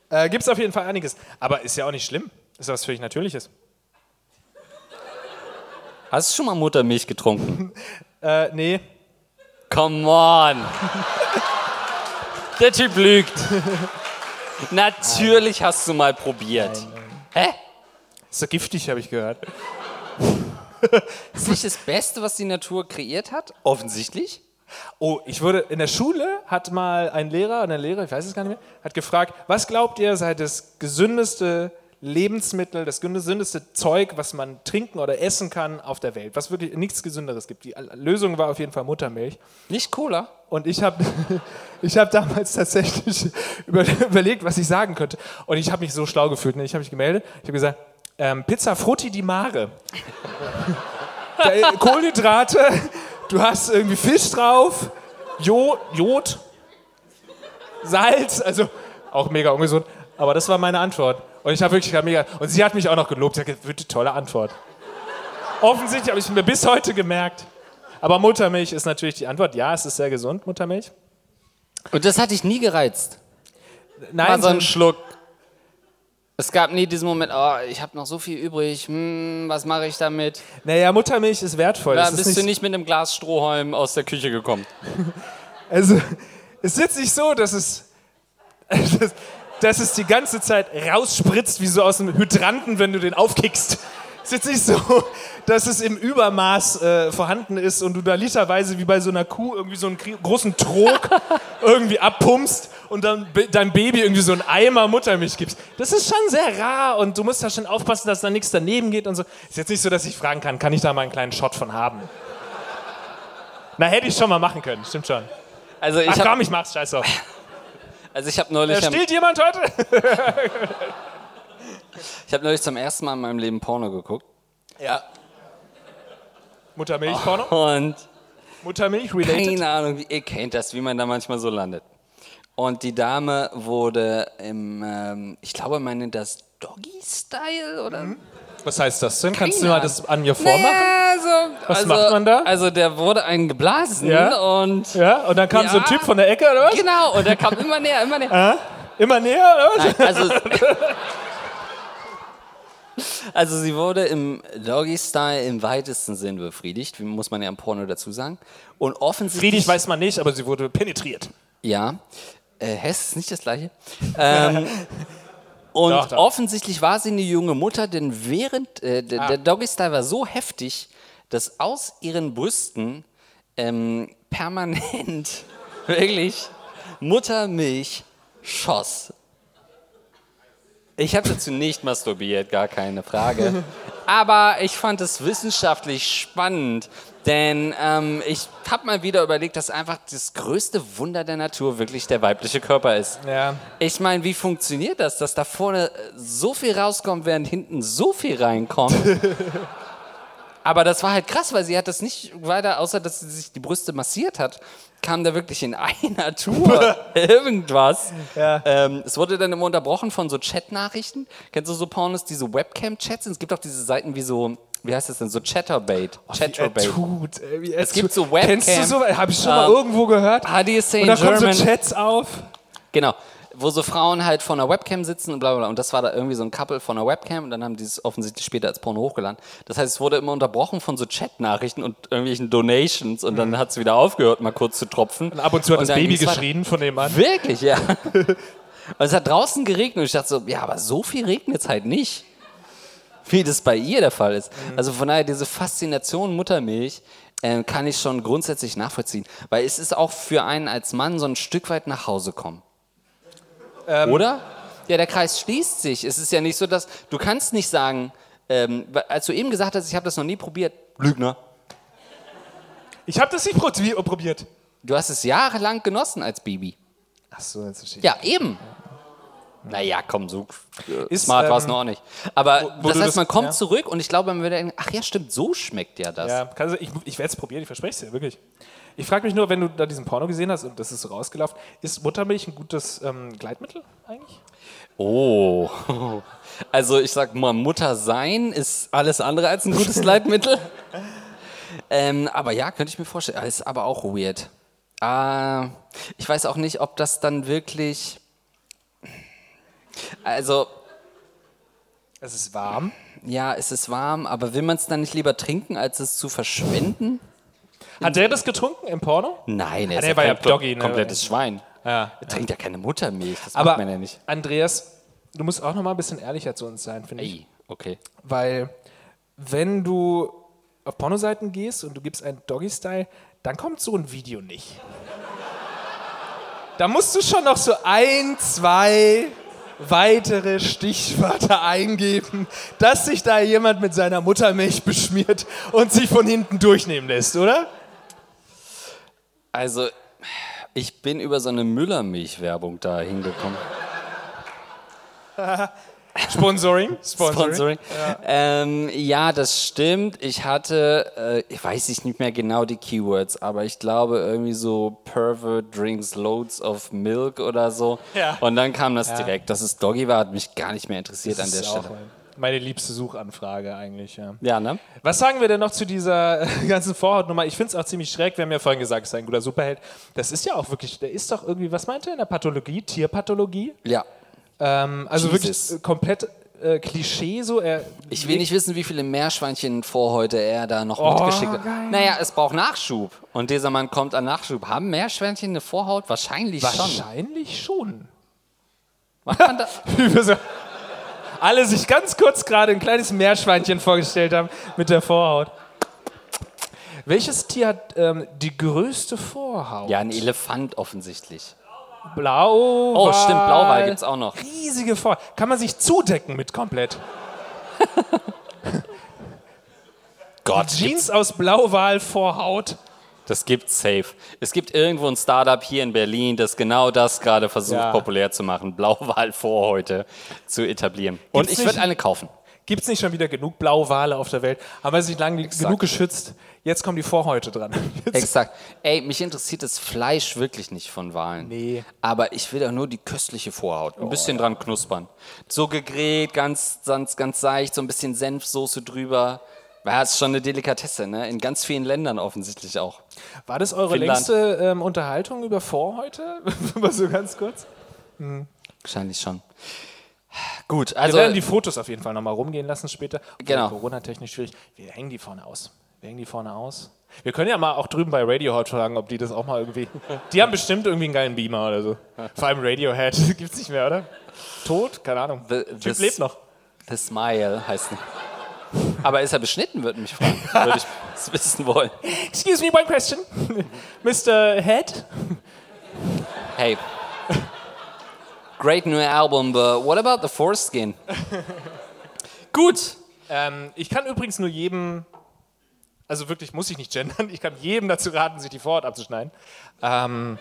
Äh, Gibt es auf jeden Fall einiges. Aber ist ja auch nicht schlimm. Ist was völlig Natürliches. Hast du schon mal Muttermilch getrunken? Äh, nee. Come on. Der Typ lügt. Natürlich hast du mal probiert. Hä? Ist so giftig, habe ich gehört. Ist nicht das Beste, was die Natur kreiert hat? Offensichtlich. Oh, ich wurde in der Schule hat mal ein Lehrer, eine Lehrer, ich weiß es gar nicht mehr, hat gefragt, was glaubt ihr sei das gesündeste Lebensmittel, das gesündeste Zeug, was man trinken oder essen kann auf der Welt, was wirklich nichts Gesünderes gibt. Die Lösung war auf jeden Fall Muttermilch. Nicht Cola. Und ich habe ich hab damals tatsächlich über, überlegt, was ich sagen könnte. Und ich habe mich so schlau gefühlt. Ne? Ich habe mich gemeldet. Ich habe gesagt, ähm, Pizza Frutti di Mare. Äh, Kohlenhydrate, du hast irgendwie Fisch drauf, Jod, Jod, Salz, also auch mega ungesund. Aber das war meine Antwort. Und ich habe wirklich gerade mega. Und sie hat mich auch noch gelobt. Sie hat gesagt, wirklich tolle Antwort. Offensichtlich habe ich mir bis heute gemerkt. Aber Muttermilch ist natürlich die Antwort. Ja, es ist sehr gesund, Muttermilch. Und das hat dich nie gereizt. Mal Nein, so einen so, Schluck. Es gab nie diesen Moment, oh, ich habe noch so viel übrig, hm, was mache ich damit? naja, Muttermilch ist wertvoll. Da bist nicht, du nicht mit einem Glas Strohhalm aus der Küche gekommen. Also, es ist jetzt nicht so, dass es, dass, es die ganze Zeit rausspritzt, wie so aus einem Hydranten, wenn du den aufkickst. Es ist jetzt nicht so, dass es im Übermaß äh, vorhanden ist und du da literweise wie bei so einer Kuh irgendwie so einen großen Trog irgendwie abpumpst und dann deinem Baby irgendwie so einen Eimer Muttermilch gibst. Das ist schon sehr rar und du musst da schon aufpassen, dass da nichts daneben geht und so. Ist jetzt nicht so, dass ich fragen kann, kann ich da mal einen kleinen Shot von haben? Na, hätte ich schon mal machen können, stimmt schon. Also ich Ach komm, ich mach's, scheiß drauf. Also ich hab neulich, am- Stiehlt jemand heute? ich hab neulich zum ersten Mal in meinem Leben Porno geguckt. Ja. Muttermilch-Porno? Und Muttermilch-related? keine Ahnung, wie, ihr kennt das, wie man da manchmal so landet. Und die Dame wurde im, ähm, ich glaube, man nennt das Doggy-Style oder? Was heißt das denn? Kannst du Keine mal das an mir vormachen? Naja, also, Was also, macht man da? Also der wurde einen geblasen Ja. und Ja, und dann kam Ja. so ein Typ von der Ecke, oder was? genau, und der kam immer näher, immer näher. Immer näher, oder was? Nein, also, also sie wurde im Doggy-Style im weitesten Sinn befriedigt, muss man ja im Porno dazu sagen. Und offensichtlich... Friedrich weiß man nicht, aber sie wurde penetriert. Ja. Äh, Hess ist nicht das gleiche. ähm, und Doch, doch. offensichtlich war sie eine junge Mutter, denn während äh, der, Ah. der Doggy-Style war so heftig, dass aus ihren Brüsten ähm, permanent wirklich Muttermilch schoss. Ich habe dazu nicht masturbiert, gar keine Frage. Aber ich fand es wissenschaftlich spannend, denn ähm, ich habe mal wieder überlegt, dass einfach das größte Wunder der Natur wirklich der weibliche Körper ist. Ja. Ich meine, wie funktioniert das, dass da vorne so viel rauskommt, während hinten so viel reinkommt? Aber das war halt krass, weil sie hat das nicht weiter, außer dass sie sich die Brüste massiert hat, kam da wirklich in einer Tour irgendwas. Ja. Ähm, es wurde dann immer unterbrochen von so Chat-Nachrichten. Kennst du so Pornos, diese Webcam-Chats? sind? Es gibt auch diese Seiten wie so, wie heißt das denn, so Chatterbait. Er Chatterbait. tut, ey, Es gibt so Webcam. Kennst du so? Hab ich schon mal Ähm, irgendwo gehört. HDSA Und in da kommen so German. Chats auf. Genau. Wo so Frauen halt vor einer Webcam sitzen und bla bla. Und das war da irgendwie so ein Couple von einer Webcam und dann haben die es offensichtlich später als Porno hochgeladen. Das heißt, es wurde immer unterbrochen von so Chat-Nachrichten und irgendwelchen Donations und dann hat es wieder aufgehört, mal kurz zu tropfen. Und ab und zu hat das dann Baby geschrien von dem Mann. Wirklich, ja. Und es hat draußen geregnet und ich dachte so, ja, aber so viel regnet es halt nicht. Wie das bei ihr der Fall ist. Also von daher, diese Faszination Muttermilch ähm, kann ich schon grundsätzlich nachvollziehen. Weil es ist auch für einen als Mann so ein Stück weit nach Hause kommen. Oder? Ja, der Kreis schließt sich. Es ist ja nicht so, dass du kannst nicht sagen, ähm, als du eben gesagt hast, ich habe das noch nie probiert, Lügner. Ich habe das nicht probi- probiert. Du hast es jahrelang genossen als Baby. Ach so, jetzt verstehe ich. Ja, eben. Naja, komm, so äh, Ist, smart war es ähm, noch nicht. Aber wo das du heißt, das- man kommt ja. zurück und ich glaube, man würde denken, ach ja, stimmt, so schmeckt ja das. Ja, kannst du, ich, ich werde es probieren, ich verspreche es dir, wirklich. Ich frage mich nur, wenn du da diesen Porno gesehen hast und das ist so rausgelaufen, ist Muttermilch ein gutes ähm, Gleitmittel eigentlich? Oh. Also ich sag mal, Mutter sein ist alles andere als ein gutes Leitmittel. ähm, aber ja, könnte ich mir vorstellen. Ist aber auch weird. Ah, ich weiß auch nicht, ob das dann wirklich. Also, Es ist warm. ja, es ist warm, aber will man es dann nicht lieber trinken, als es zu verschwenden? Hat der das getrunken im Porno? Nein, er Ah, ist der ja war ja kein Doggy, ne? komplettes Schwein. Ja. Er trinkt ja keine Muttermilch, das Aber macht man ja nicht. Andreas, du musst auch noch mal ein bisschen ehrlicher zu uns sein, finde ich. Ey, okay. Weil wenn du auf Pornoseiten gehst und du gibst einen Doggy-Style, dann kommt so ein Video nicht. Da musst du schon noch so ein, zwei weitere Stichwörter eingeben, dass sich da jemand mit seiner Muttermilch beschmiert und sich von hinten durchnehmen lässt, oder? Also, ich bin über so eine Müllermilch-Werbung da hingekommen. Sponsoring. Sponsoring. Sponsoring. Ja. Ähm, ja, das stimmt. Ich hatte, äh, ich weiß ich nicht mehr genau die Keywords, aber ich glaube irgendwie so Pervert drinks loads of milk oder so. Ja. Und dann kam das direkt. Dass es Doggy war, hat mich gar nicht mehr interessiert an Das der ist auch Stelle. Meine liebste Suchanfrage eigentlich, ja. Ja, ne? Was sagen wir denn noch zu dieser ganzen Vorhautnummer? Ich finde es auch ziemlich schräg. Wir haben ja vorhin gesagt, es ist ein guter Superheld. Das ist ja auch wirklich, der ist doch irgendwie, was meint er in der Pathologie? Tierpathologie? Ja. Ähm, also Jesus. wirklich äh, komplett äh, Klischee so. Er Ich will nicht wissen, wie viele Meerschweinchen Vorhäute er da noch Oh, mitgeschickt hat. geil. Naja, es braucht Nachschub. Und dieser Mann kommt an Nachschub. Haben Meerschweinchen eine Vorhaut? Wahrscheinlich schon. Wahrscheinlich schon. Macht man da, alle sich ganz kurz gerade ein kleines Meerschweinchen vorgestellt haben mit der Vorhaut. Welches Tier hat ähm, die größte Vorhaut? ja, ein Elefant offensichtlich. Blau. Oh, stimmt, Blauwal gibt's auch noch. Riesige Vorhaut. Kann man sich zudecken mit komplett. Gott, Jeans aus Blauwal-Vorhaut. Das gibt's safe. Es gibt irgendwo ein Startup hier in Berlin, das genau das gerade versucht, Ja. populär zu machen, Blauwal-Vorhäute zu etablieren. Und Gibt's ich würde nicht- eine kaufen. Gibt es nicht schon wieder genug Blauwale auf der Welt? Haben wir sich lange genug geschützt? Jetzt kommen die Vorhäute dran. Jetzt Exakt. Ey, mich interessiert das Fleisch wirklich nicht von Walen. Nee. Aber ich will auch nur die köstliche Vorhaut. Ein bisschen dran knuspern. So gegrillt, ganz, ganz, ganz seicht, so ein bisschen Senfsoße drüber. Ja, ist schon eine Delikatesse, ne? In ganz vielen Ländern offensichtlich auch. War das eure Finnland. längste ähm, Unterhaltung über Vorhäute? Mal so ganz kurz. Wahrscheinlich schon. Gut, Wir also. werden die Fotos auf jeden Fall nochmal rumgehen lassen später. Genau. Corona-technisch schwierig. Wir hängen die vorne aus. Wir hängen die vorne aus. Wir können ja mal auch drüben bei Radiohead fragen, ob die das auch mal irgendwie. Die haben bestimmt irgendwie einen geilen Beamer oder so. Vor allem Radiohead. Gibt's nicht mehr, oder? Tot? Keine Ahnung. The- typ lebt noch. The Smile heißt. Aber ist er beschnitten, würde mich fragen. Würde ich das wissen wollen. Excuse me, one question. Mr. Head? Hey. Great new album, but what about the foreskin? Gut. Ähm, ich kann übrigens nur jedem, also wirklich muss ich nicht gendern, ich kann jedem dazu raten, sich die Vorhaut abzuschneiden. Ähm,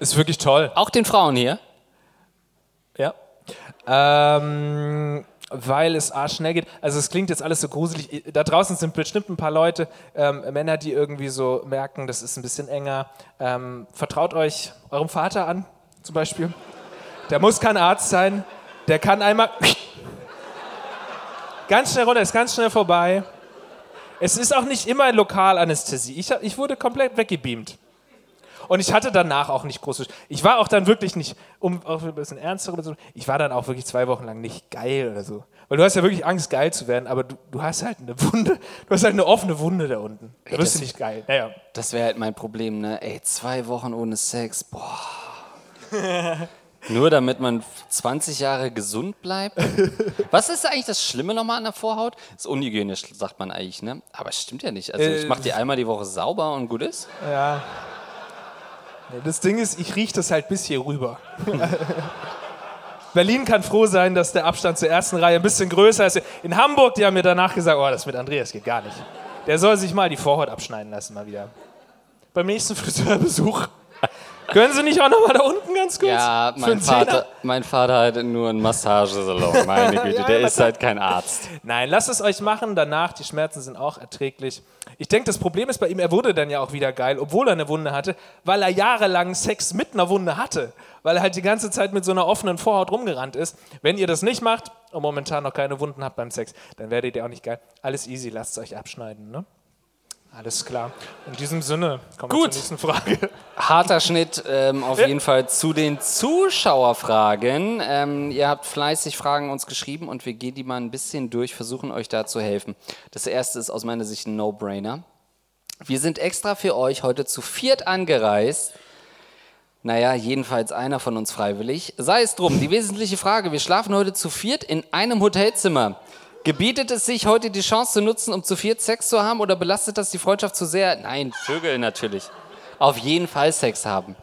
ist wirklich toll. Auch den Frauen hier. Ja. Ähm, weil es A schnell geht. Also es klingt jetzt alles so gruselig. Da draußen sind bestimmt ein paar Leute, ähm, Männer, die irgendwie so merken, das ist ein bisschen enger. Ähm, vertraut euch eurem Vater an, zum Beispiel. Der muss kein Arzt sein. Der kann einmal ganz schnell runter, ist ganz schnell vorbei. Es ist auch nicht immer Lokalanästhesie. Ich, ich wurde komplett weggebeamt. Und ich hatte danach auch nicht große. Ich war auch dann wirklich nicht, um auch ein bisschen ernster zu ich war dann auch wirklich zwei Wochen lang nicht geil oder so. Weil du hast ja wirklich Angst, geil zu werden, aber du, du hast halt eine Wunde, du hast halt eine offene Wunde da unten. Da Ey, bist du nicht geil. Naja. Das wäre halt mein Problem, ne? Ey, zwei Wochen ohne Sex, boah. Nur damit man 20 Jahre gesund bleibt? Was ist eigentlich das Schlimme nochmal an der Vorhaut? ist unhygienisch, sagt man eigentlich, ne? Aber es stimmt ja nicht. Also ich Äh, mache die einmal die Woche sauber und gut ist. Ja. Das Ding ist, ich rieche das halt bis hier rüber. Berlin kann froh sein, dass der Abstand zur ersten Reihe ein bisschen größer ist. In Hamburg, die haben mir danach gesagt, oh, das mit Andreas geht gar nicht. Der soll sich mal die Vorhaut abschneiden lassen, mal wieder. Beim nächsten Friseurbesuch. Können Sie nicht auch noch mal da unten ganz kurz? Ja, mein? Vater, mein Vater hat nur einen Massagesalon, meine Güte. Ja, Der ist halt kein Arzt. Nein, lasst es euch machen. Danach, die Schmerzen sind auch erträglich. Ich denke, das Problem ist bei ihm, er wurde dann ja auch wieder geil, obwohl er eine Wunde hatte, weil er jahrelang Sex mit einer Wunde hatte. Weil er halt die ganze Zeit mit so einer offenen Vorhaut rumgerannt ist. Wenn ihr das nicht macht und momentan noch keine Wunden habt beim Sex, dann werdet ihr auch nicht geil. Alles easy, lasst es euch abschneiden, ne? Alles klar. In diesem Sinne, kommen wir Gut. zur nächsten Frage. Harter Schnitt ähm, auf Ja. jeden Fall zu den Zuschauerfragen. Ähm, ihr habt fleißig Fragen uns geschrieben und wir gehen die mal ein bisschen durch, versuchen euch da zu helfen. Das erste ist aus meiner Sicht ein No-Brainer. Wir sind extra für euch heute zu viert angereist. Naja, jedenfalls einer von uns freiwillig. Sei es drum, die wesentliche Frage, wir schlafen heute zu viert in einem Hotelzimmer. Gebietet es sich heute die Chance zu nutzen, um zu viert Sex zu haben oder belastet das die Freundschaft zu sehr? Nein, Vögel natürlich. Auf jeden Fall Sex haben.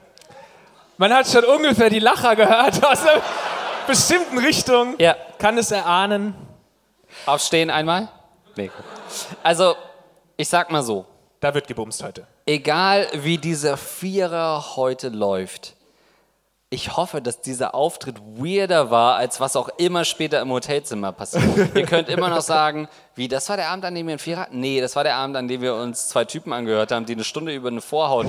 Man hat schon ungefähr die Lacher gehört aus einer bestimmten Richtung. Ja. Kann es erahnen. Aufstehen einmal? Nee. Also, ich sag mal so, Da wird gebumst heute. egal wie dieser Vierer heute läuft, ich hoffe, dass dieser Auftritt weirder war, als was auch immer später im Hotelzimmer passiert. Ihr könnt immer noch sagen, wie, das war der Abend, an dem wir einen Vierer? Nee, das war der Abend, an dem wir uns zwei Typen angehört haben, die eine Stunde über eine Vorhaut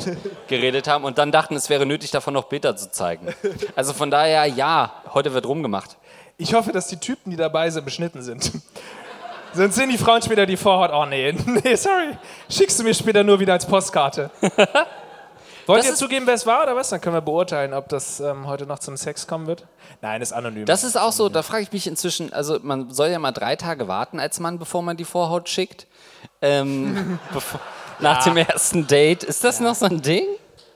geredet haben und dann dachten, es wäre nötig, davon noch Bilder zu zeigen. Also von daher, ja, heute wird rumgemacht. Ich hoffe, dass die Typen, die dabei sind, beschnitten sind. Sonst sehen die Frauen später die Vorhaut. Oh nee, nee, sorry. Schickst du mir später nur wieder als Postkarte. Wollt Das ihr zugeben, wer es war oder was? Dann können wir beurteilen, ob das ähm, heute noch zum Sex kommen wird. Nein, ist anonym. Das ist auch so, da frage ich mich inzwischen, also man soll ja mal drei Tage warten als Mann, bevor man die Vorhaut schickt. Ähm, bevor, nach dem ersten Date. Ist das noch so ein Ding?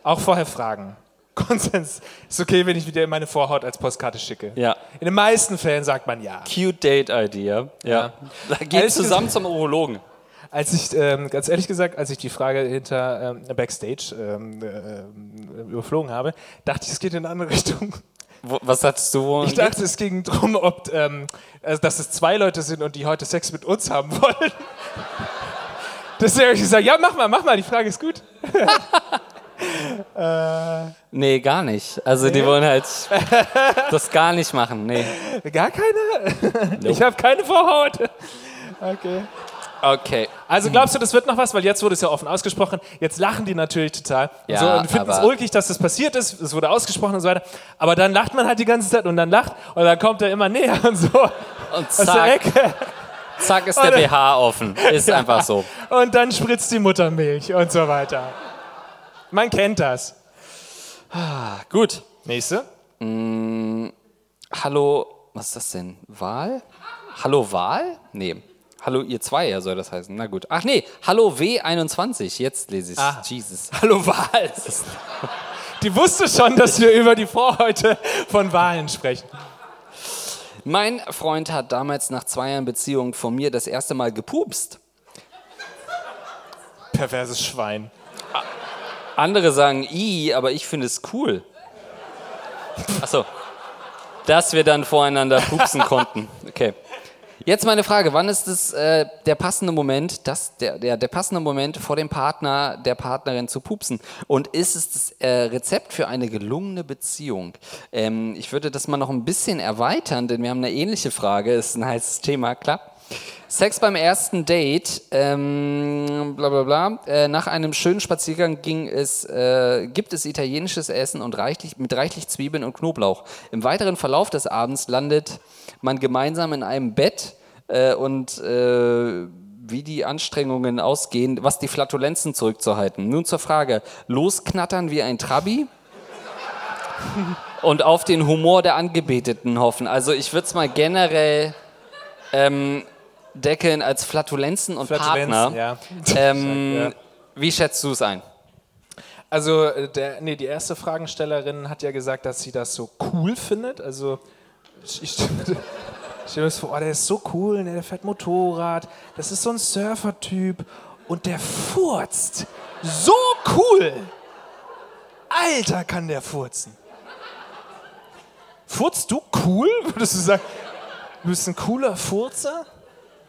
Auch vorher fragen. Konsens. Ist okay, wenn ich wieder meine Vorhaut als Postkarte schicke. Ja. In den meisten Fällen sagt man ja. Cute Date Idea. Ja. Da geht zusammen zum Urologen. Als ich, ähm, ganz ehrlich gesagt, als ich die Frage hinter ähm, Backstage ähm, äh, überflogen habe, dachte ich, es geht in eine andere Richtung. Wo, was hattest du? Ich dachte, es ging darum, ob, ähm, also, dass es zwei Leute sind und die heute Sex mit uns haben wollen. Deswegen habe ich gesagt, ja, mach mal, mach mal, die Frage ist gut. Nee, gar nicht. Also die wollen halt das gar nicht machen. Nee. Gar keine? Ich habe keine Vorhaut. Okay. Okay. Also glaubst du, das wird noch was? Weil jetzt wurde es ja offen ausgesprochen. Jetzt lachen die natürlich total. Und, Ja, so, und finden es ulkig, dass das passiert ist. Es wurde ausgesprochen und so weiter. Aber dann lacht man halt die ganze Zeit und dann lacht und dann kommt er immer näher und so. Und Aus der zack, Ecke. zack ist der BH offen. Ist einfach so. Und dann spritzt die Muttermilch und so weiter. Man kennt das. Gut. Nächste. Hallo, was ist das denn? Wahl? Hallo Wahl? Nee. Hallo ihr zwei, ja soll das heißen. Na gut. Ach nee, Hallo W21. Jetzt lese ich es. Ah. Jesus. Hallo Wahl. Die wusste schon, dass wir über die Vorhäute von Wahlen sprechen. Mein Freund hat damals nach zwei Jahren Beziehung von mir das erste Mal gepupst. Perverses Schwein. Andere sagen i, aber ich finde es cool. Achso. Dass wir dann voreinander pupsen konnten. Okay. Jetzt meine Frage, wann ist es äh, der passende Moment, das, der, der, der passende Moment vor dem Partner, der Partnerin zu pupsen? Und ist es das äh, Rezept für eine gelungene Beziehung? Ähm, ich würde das mal noch ein bisschen erweitern, denn wir haben eine ähnliche Frage, ist ein heißes Thema, klar. Sex beim ersten Date, ähm, bla bla bla. Äh, nach einem schönen Spaziergang ging es, äh, gibt es italienisches Essen und reichlich, mit reichlich Zwiebeln und Knoblauch. Im weiteren Verlauf des Abends landet man gemeinsam in einem Bett äh, und äh, wie die Anstrengungen ausgehen, was die Flatulenzen zurückzuhalten. Nun zur Frage: Losknattern wie ein Trabi? und auf den Humor der Angebeteten hoffen. Also ich würde es mal generell ähm, deckeln als Flatulenzen und Flatulenzen, Partner. ja. Ähm, Ja. Wie schätzt du es ein? Also, äh, der, nee, die erste Fragenstellerin hat ja gesagt, dass sie das so cool findet. Also, ich, stelle mir das vor, oh, der ist so cool, ne, der fährt Motorrad, das ist so ein Surfer-Typ und der furzt. So cool! Alter, kann der furzen. Furzt du cool? Würdest du sagen, du bist ein cooler Furzer?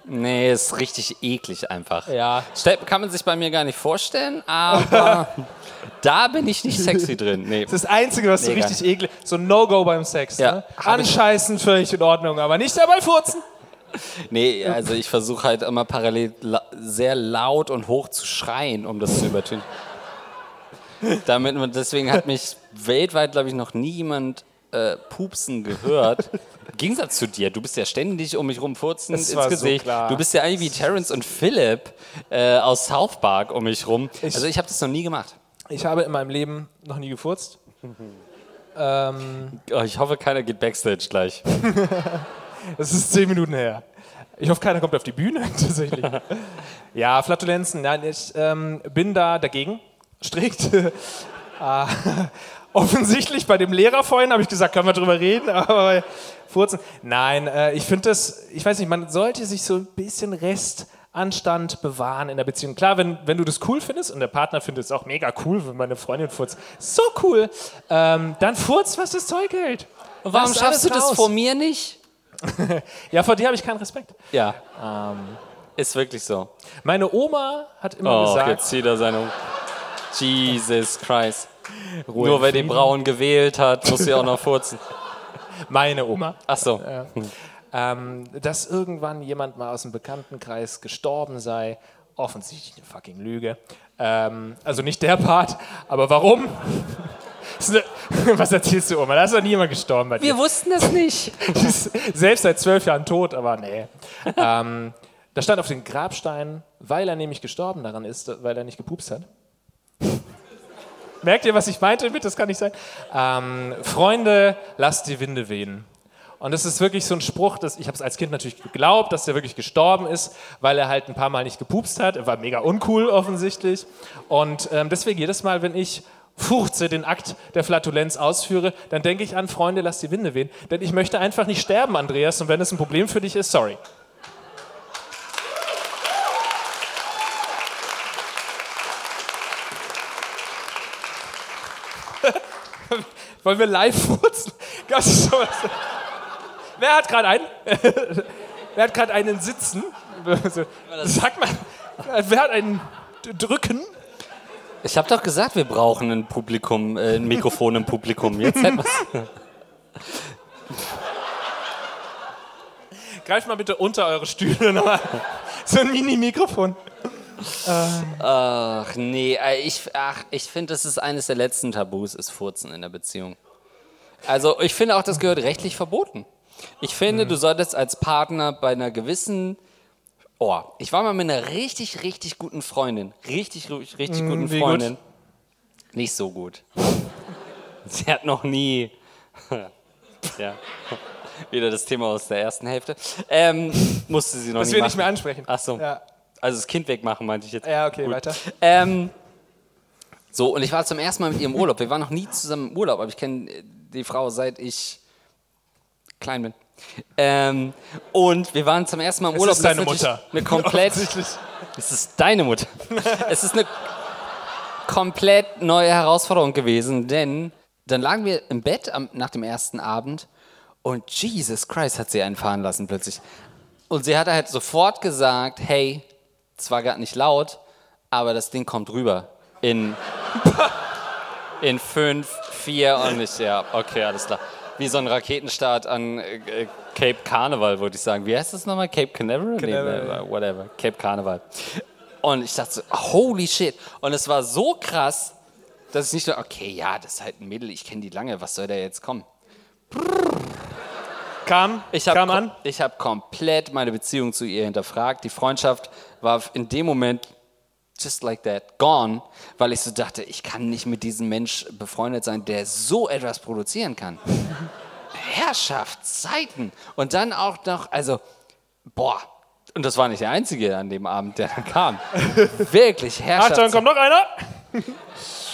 Nee, ist richtig eklig einfach. Ja. Kann man sich bei mir gar nicht vorstellen, aber da bin ich nicht sexy drin. Nee. Das ist das Einzige, was so Nee, richtig eklig So ein No-Go beim Sex. Ja, Ne? Anscheißen völlig in Ordnung, aber nicht dabei furzen. nee, also ich versuche halt immer parallel la sehr laut und hoch zu schreien, um das zu übertönen. Damit, man- deswegen hat mich weltweit, glaube ich, noch nie jemand äh, pupsen gehört. Im Gegensatz zu dir, du bist ja ständig um mich rum furzen Es ins so Gesicht. klar. Du bist ja eigentlich wie Terrence und Philip äh, aus South Park um mich rum. also ich habe das noch nie gemacht. Ich habe in meinem Leben noch nie gefurzt. ähm, ich hoffe, keiner geht Backstage gleich. das ist zehn Minuten her. Ich hoffe, keiner kommt auf die Bühne tatsächlich. ja, Flatulenzen. Nein, ich ähm, bin da dagegen. Strikt. Offensichtlich bei dem Lehrer vorhin habe ich gesagt, können wir drüber reden, aber bei Furzen. Nein, äh, ich finde das, ich weiß nicht, man sollte sich so ein bisschen Restanstand bewahren in der Beziehung. Klar, wenn, wenn du das cool findest und der Partner findet es auch mega cool, wenn meine Freundin furzt, so cool, ähm, dann furzt, was das Zeug hält. Warum Lass schaffst du alles das raus. vor mir nicht? Ja, vor dir habe ich keinen Respekt. Ja. Ist wirklich so. Meine Oma hat immer Oh, gesagt, jetzt zieht er seine. Jesus Christ. Ruhe Nur weil die. Braun gewählt hat, muss sie auch noch furzen. meine Oma, Ach so. ähm, dass irgendwann jemand mal aus dem Bekanntenkreis gestorben sei. Offensichtlich eine fucking Lüge. Ähm, also nicht der Part, aber warum? Was erzählst du, Oma? Da ist doch nie jemand gestorben bei dir. Wir wussten es nicht. Selbst seit zwölf Jahren tot, aber nee. ähm, da stand auf den Grabsteinen, weil er nämlich gestorben daran ist, weil er nicht gepupst hat. Merkt ihr, was ich meinte mit? Das kann nicht sein. Ähm, Freunde, lasst die Winde wehen. Und das ist wirklich so ein Spruch, dass ich habe es als Kind natürlich geglaubt, dass der wirklich gestorben ist, weil er halt ein paar Mal nicht gepupst hat. Er war mega uncool offensichtlich. Und ähm, deswegen jedes Mal, wenn ich furze, den Akt der Flatulenz ausführe, dann denke ich an Freunde, lasst die Winde wehen. Denn ich möchte einfach nicht sterben, Andreas. Und wenn es ein Problem für dich ist, sorry. Wollen wir live furzen? Gab's sowas? Wer hat gerade einen? Wer hat gerade einen sitzen? Sag mal, wer hat einen drücken? Ich habe doch gesagt, wir brauchen ein Publikum, äh, ein Mikrofon im Publikum. Jetzt hätten wir's. Greift mal bitte unter eure Stühle nochmal. So ein Mini-Mikrofon. Ach nee, äh, ich, ach, ich finde, das ist eines der letzten Tabus, ist Furzen in der Beziehung. Also ich finde auch, das gehört rechtlich verboten. Ich finde, du solltest als Partner bei einer gewissen... Oh, ich war mal mit einer richtig, richtig guten Freundin. Richtig, richtig, richtig guten wie gut? Freundin. Nicht so gut. Sie hat noch nie... ja. Wieder das Thema aus der ersten Hälfte. Ähm, musste sie noch Das nie will machen. ich nicht mehr ansprechen. Ach so. Ja, Also das Kind wegmachen, meinte ich jetzt. ja okay, Gut. weiter. Ähm, so, und ich war zum ersten Mal mit ihr im Urlaub. Wir waren noch nie zusammen im Urlaub, aber ich kenne die Frau seit ich klein bin. Ähm, und wir waren zum ersten Mal im Es Urlaub. ist das deine natürlich Mutter. Eine komplett. Offensichtlich. es ist deine Mutter. es ist eine komplett neue Herausforderung gewesen, denn dann lagen wir im Bett am, nach dem ersten Abend und Jesus Christ hat sie einen fahren lassen plötzlich. Und sie hat halt sofort gesagt, hey, zwar gar nicht laut, aber das Ding kommt rüber. In, in fünf, vier und ich, ja, okay, alles klar. Wie so ein Raketenstart an äh, äh, Cape Carnival, würde ich sagen. Wie heißt das nochmal? Cape Canaveral? Canaveral. Nee, whatever. Cape Carnival. Und ich dachte so, holy shit. Und es war so krass, dass ich nicht nur, okay, ja, das ist halt ein Mädel, ich kenne die lange, was soll da jetzt kommen? Kam, Ich habe kam an. ich hab komplett meine Beziehung zu ihr hinterfragt. Die Freundschaft war in dem Moment just like that gone, weil ich so dachte, ich kann nicht mit diesem Mensch befreundet sein, der so etwas produzieren kann. Herrschaftszeiten. Und dann auch noch, also, boah. Und das war nicht der Einzige an dem Abend, der dann kam. Wirklich, Achtung, Herrschaftszeiten. kommt noch einer.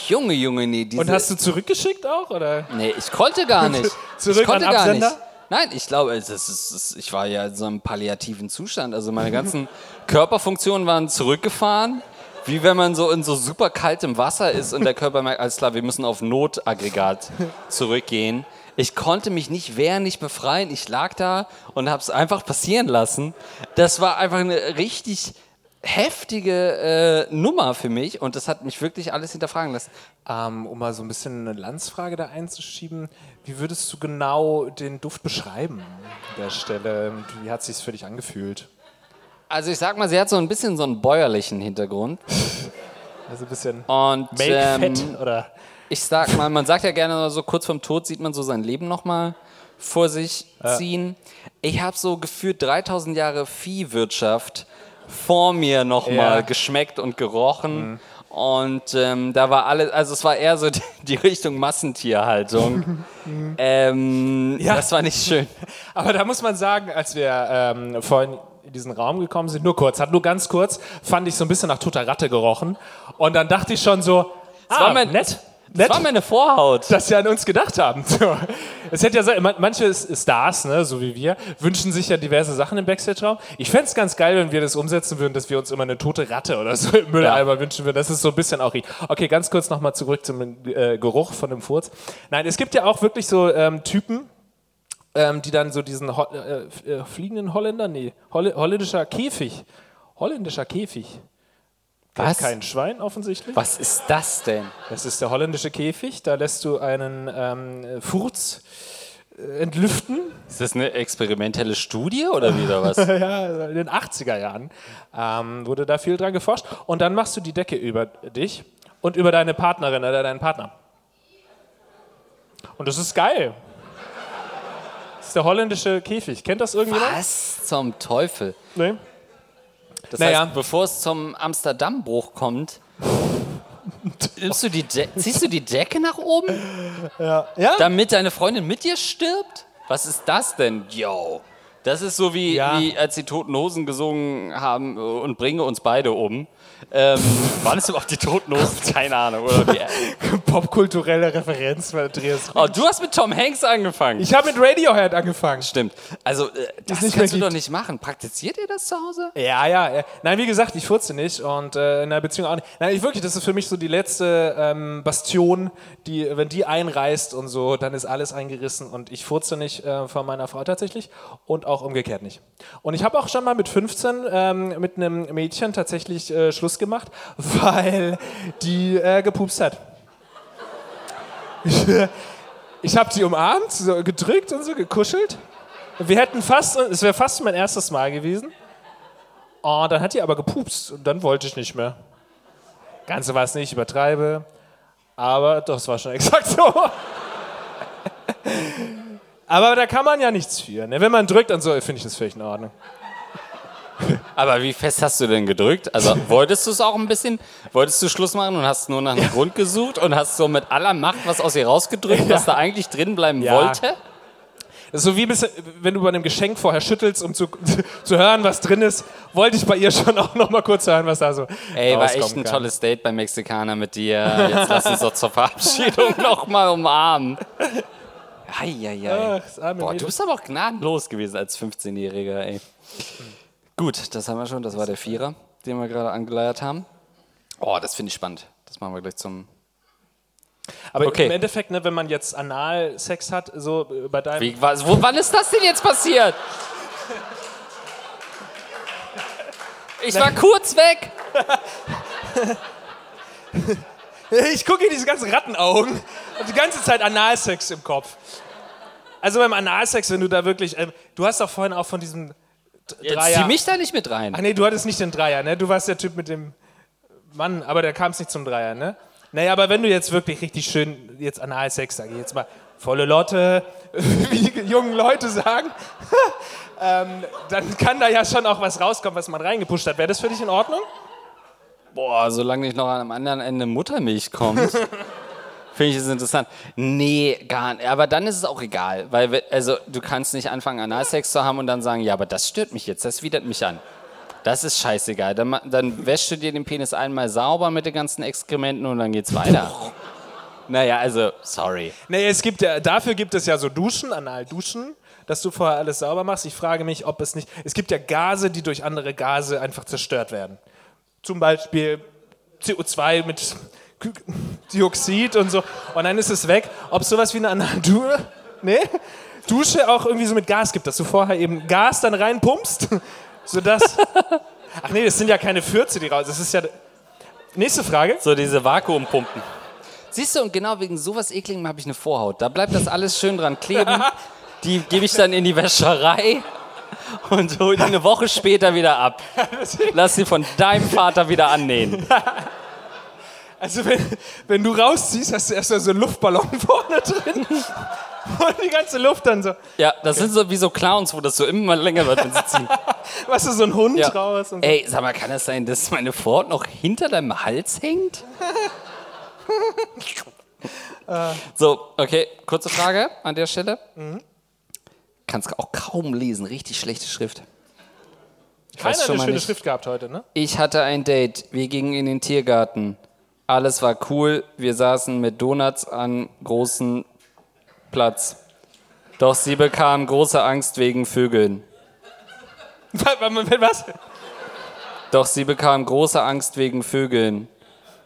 Junge, Junge, nee. Diese, Und hast du zurückgeschickt auch? Oder? Nee, ich konnte gar nicht. Zurück ich konnte an gar nicht. Nein, ich glaube, es ist, es ist, ich war ja in so einem palliativen Zustand. Also meine ganzen Körperfunktionen waren zurückgefahren. Wie wenn man so in so super kaltem Wasser ist und der Körper merkt, alles klar, wir müssen auf Notaggregat zurückgehen. Ich konnte mich nicht wehren, nicht befreien. Ich lag da und habe es einfach passieren lassen. Das war einfach eine richtig heftige äh, Nummer für mich und das hat mich wirklich alles hinterfragen lassen. Ähm, um mal so ein bisschen eine Landsfrage da einzuschieben, wie würdest du genau den Duft beschreiben an der Stelle? Und Wie hat es sich für dich angefühlt? Also ich sag mal, sie hat so ein bisschen so einen bäuerlichen Hintergrund. Also ein bisschen Und Make ähm, oder ich sag mal, man sagt ja gerne so kurz vorm Tod sieht man so sein Leben nochmal vor sich ziehen. Ich habe so gefühlt 3000 Jahre Viehwirtschaft vor mir nochmal Ja. geschmeckt und gerochen. Und ähm, da war alles, also es war eher so die, die Richtung Massentierhaltung. ähm, Ja. Das war nicht schön. Aber da muss man sagen, als wir ähm, vorhin in diesen Raum gekommen sind, nur kurz, hat nur ganz kurz, fand ich so ein bisschen nach toter Ratte gerochen. Und dann dachte ich schon so, ah, war mein- nett, Das nett, war meine Vorhaut. dass sie an uns gedacht haben. So. Es hätte ja sein, man- manche Stars, ne, so wie wir, wünschen sich ja diverse Sachen im Backstage-Raum. Ich fände es ganz geil, wenn wir das umsetzen würden, dass wir uns immer eine tote Ratte oder so im Mülleimer wünschen würden. Das ist so ein bisschen auch. Okay, ganz kurz nochmal zurück zum äh, Geruch von dem Furz. Nein, es gibt ja auch wirklich so ähm, Typen, ähm, die dann so diesen Ho äh, äh, fliegenden Holländer, nee, Holl holländischer Käfig. Holländischer Käfig. Was? Kein Schwein offensichtlich. Was ist das denn? Das ist der holländische Käfig. Da lässt du einen ähm, Furz äh, entlüften. Ist das eine experimentelle Studie oder wieder was? ja, in den 80er Jahren ähm, wurde da viel dran geforscht. Und dann machst du die Decke über dich und über deine Partnerin oder deinen Partner. Und das ist geil. Das ist der holländische Käfig. Kennt das irgendjemand? Was zum Teufel? Nee? Das Naja. heißt, bevor es zum Amsterdam-Bruch kommt, du die De ziehst du die Decke nach oben, Ja? damit deine Freundin mit dir stirbt? Was ist das denn? Yo. Das ist so wie, Ja. wie als die Toten Hosen gesungen haben und bringe uns beide um. Ähm, waren es überhaupt die Toten Hosen? Keine Ahnung. Oder wie? Popkulturelle Referenz, Andreas. Oh, du hast mit Tom Hanks angefangen. Ich habe mit Radiohead angefangen. Stimmt. Also, äh, das nicht kannst du doch nicht machen. Praktiziert ihr das zu Hause? Ja, ja, ja. Nein, wie gesagt, ich furze nicht und äh, in der Beziehung auch nicht. Nein, ich wirklich, das ist für mich so die letzte ähm, Bastion, die, wenn die einreißt und so, dann ist alles eingerissen und ich furze nicht äh, von meiner Frau tatsächlich und auch umgekehrt nicht. Und ich habe auch schon mal mit 15 ähm, mit einem Mädchen tatsächlich äh, Schluss gemacht, weil die äh, gepupst hat. Ich, äh, habe sie umarmt, so gedrückt und so gekuschelt. Wir hätten fast, es wäre fast mein erstes Mal gewesen. Oh, dann hat die aber gepupst und dann wollte ich nicht mehr. Ganze war es nicht, ich übertreibe. Aber doch, es war schon exakt so. aber da kann man ja nichts für. Ne? Wenn man drückt und so, finde ich das völlig in Ordnung. Aber wie fest hast du denn gedrückt? Also wolltest du es auch ein bisschen, wolltest du Schluss machen und hast nur nach einem Grund gesucht und hast so mit aller Macht was aus ihr rausgedrückt, was da eigentlich drin bleiben wollte? Das ist so wie wenn du bei einem Geschenk vorher schüttelst, um zu, zu hören, was drin ist, wollte ich bei ihr schon auch noch mal kurz hören, was da so Ey, war echt ein kann. tolles Date beim Mexikaner mit dir. Jetzt lass uns doch zur Verabschiedung nochmal umarmen. Eieiei. Ach, Boah, du bist aber auch gnadenlos gewesen als 15-Jähriger, ey. Gut, das haben wir schon. Das war der Vierer, den wir gerade angeleiert haben. Oh, das finde ich spannend. Das machen wir gleich zum. Aber Okay. im Endeffekt, ne, wenn man jetzt Analsex hat, so äh, bei deinem. Wie, was, wo, wann ist das denn jetzt passiert? Ich war kurz weg. Ich gucke in diese ganzen Rattenaugen und die ganze Zeit Analsex im Kopf. Also beim Analsex, wenn du da wirklich. Ähm, du hast doch vorhin auch von diesem Jetzt Dreier. zieh mich da nicht mit rein. Ach nee, du hattest nicht den Dreier, ne? Du warst der Typ mit dem Mann, aber der kam es nicht zum Dreier, ne? Naja, aber wenn du jetzt wirklich richtig schön jetzt Analsex, sag ich jetzt mal, volle Lotte, wie die jungen Leute sagen, ähm, dann kann da ja schon auch was rauskommen, was man reingepusht hat. Wäre das für dich in Ordnung? Boah, solange nicht noch am anderen Ende Muttermilch kommt. Finde ich es interessant. Nee, gar nicht. Aber dann ist es auch egal. Weil, we- also, du kannst nicht anfangen, Analsex zu haben und dann sagen, ja, aber das stört mich jetzt, das widert mich an. Das ist scheißegal. Dann, dann wäschst du dir den Penis einmal sauber mit den ganzen Exkrementen und dann geht's weiter. naja, also, sorry. Nee, es gibt ja, dafür gibt es ja so Duschen, Analduschen, dass du vorher alles sauber machst. Ich frage mich, ob es nicht. Es gibt ja Gase, die durch andere Gase einfach zerstört werden. Zum Beispiel CO2 mit Dioxid und so. Und dann ist es weg. Ob es sowas wie eine Analdusche, nee, Dusche auch irgendwie so mit Gas gibt, dass du vorher eben Gas dann reinpumpst, sodass. Ach nee, das sind ja keine Fürze, die raus. Das ist ja. Nächste Frage. So diese Vakuumpumpen. Siehst du, und genau wegen sowas Ekligem habe ich eine Vorhaut. Da bleibt das alles schön dran kleben. Die gebe ich dann in die Wäscherei und hole die eine Woche später wieder ab. Lass sie von deinem Vater wieder annähen. Also wenn, wenn du rausziehst, hast du erst so einen Luftballon vorne drin und die ganze Luft dann so, Ja, das sind so wie so Clowns, wo das so immer länger wird, wenn sie ziehen. was ist so ein Hund Ja. raus und so. Ey, sag mal, kann das sein, dass meine Vorhaut noch hinter deinem Hals hängt? so, okay, kurze Frage an der Stelle. Kannst auch kaum lesen, richtig schlechte Schrift. Keiner hat eine schöne nicht. Schrift gehabt heute, ne? Ich hatte ein Date. Wir gingen in den Tiergarten. Alles war cool. Wir saßen mit Donuts an großen Platz. Doch sie bekam große Angst wegen Vögeln. Was? Doch sie bekam große Angst wegen Vögeln.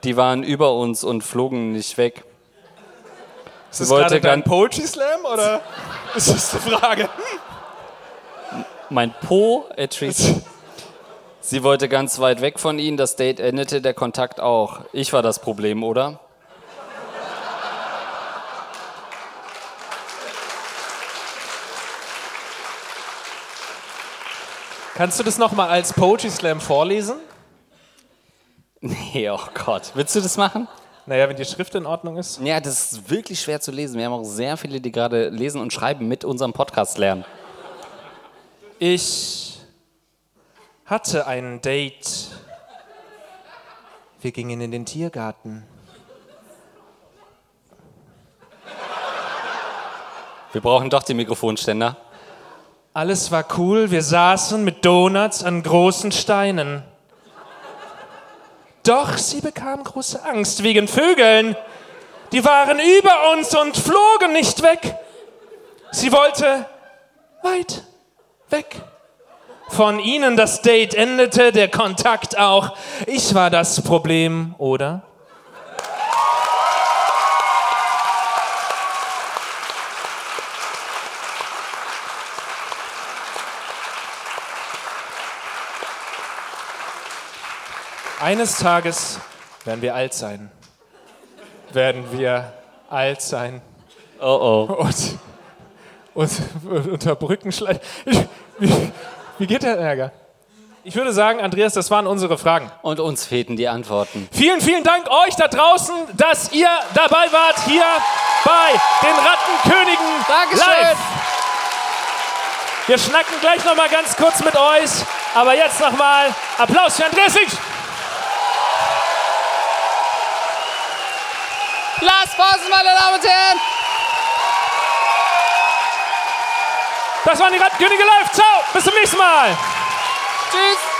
Die waren über uns und flogen nicht weg. Ist das wollte gerade dein Poetry Slam oder ist das die Frage? Mein Po erträgt. Sie wollte ganz weit weg von ihnen. Das Date endete, der Kontakt auch. Ich war das Problem, oder? Kannst du das nochmal als Poetry Slam vorlesen? Nee, oh Gott. Willst du das machen? Naja, wenn die Schrift in Ordnung ist. Ja, das ist wirklich schwer zu lesen. Wir haben auch sehr viele, die gerade lesen und schreiben mit unserem Podcast lernen. Ich hatte ein Date. Wir gingen in den Tiergarten. Wir brauchen doch die Mikrofonständer. Alles war cool. Wir saßen mit Donuts an großen Steinen. Doch sie bekam große Angst wegen Vögeln. Die waren über uns und flogen nicht weg. Sie wollte weit weg. Von ihnen das Date endete, der Kontakt auch. Ich war das Problem, oder? Eines Tages werden wir alt sein. Werden wir alt sein. Oh oh. Und, und, unter Brücken schleichen. Wie, geht der Ärger? Ich würde sagen, Andreas, das waren unsere Fragen. Und uns fehlten die Antworten. Vielen, vielen Dank euch da draußen, dass ihr dabei wart hier bei den Rattenkönigen Dankeschön. live. Wir schnacken gleich noch mal ganz kurz mit euch, aber jetzt noch mal Applaus für Andreas Link. Lars Pausen, meine Damen und Herren! Das waren die Rattenkönige live. Ciao, bis zum nächsten Mal. Tschüss!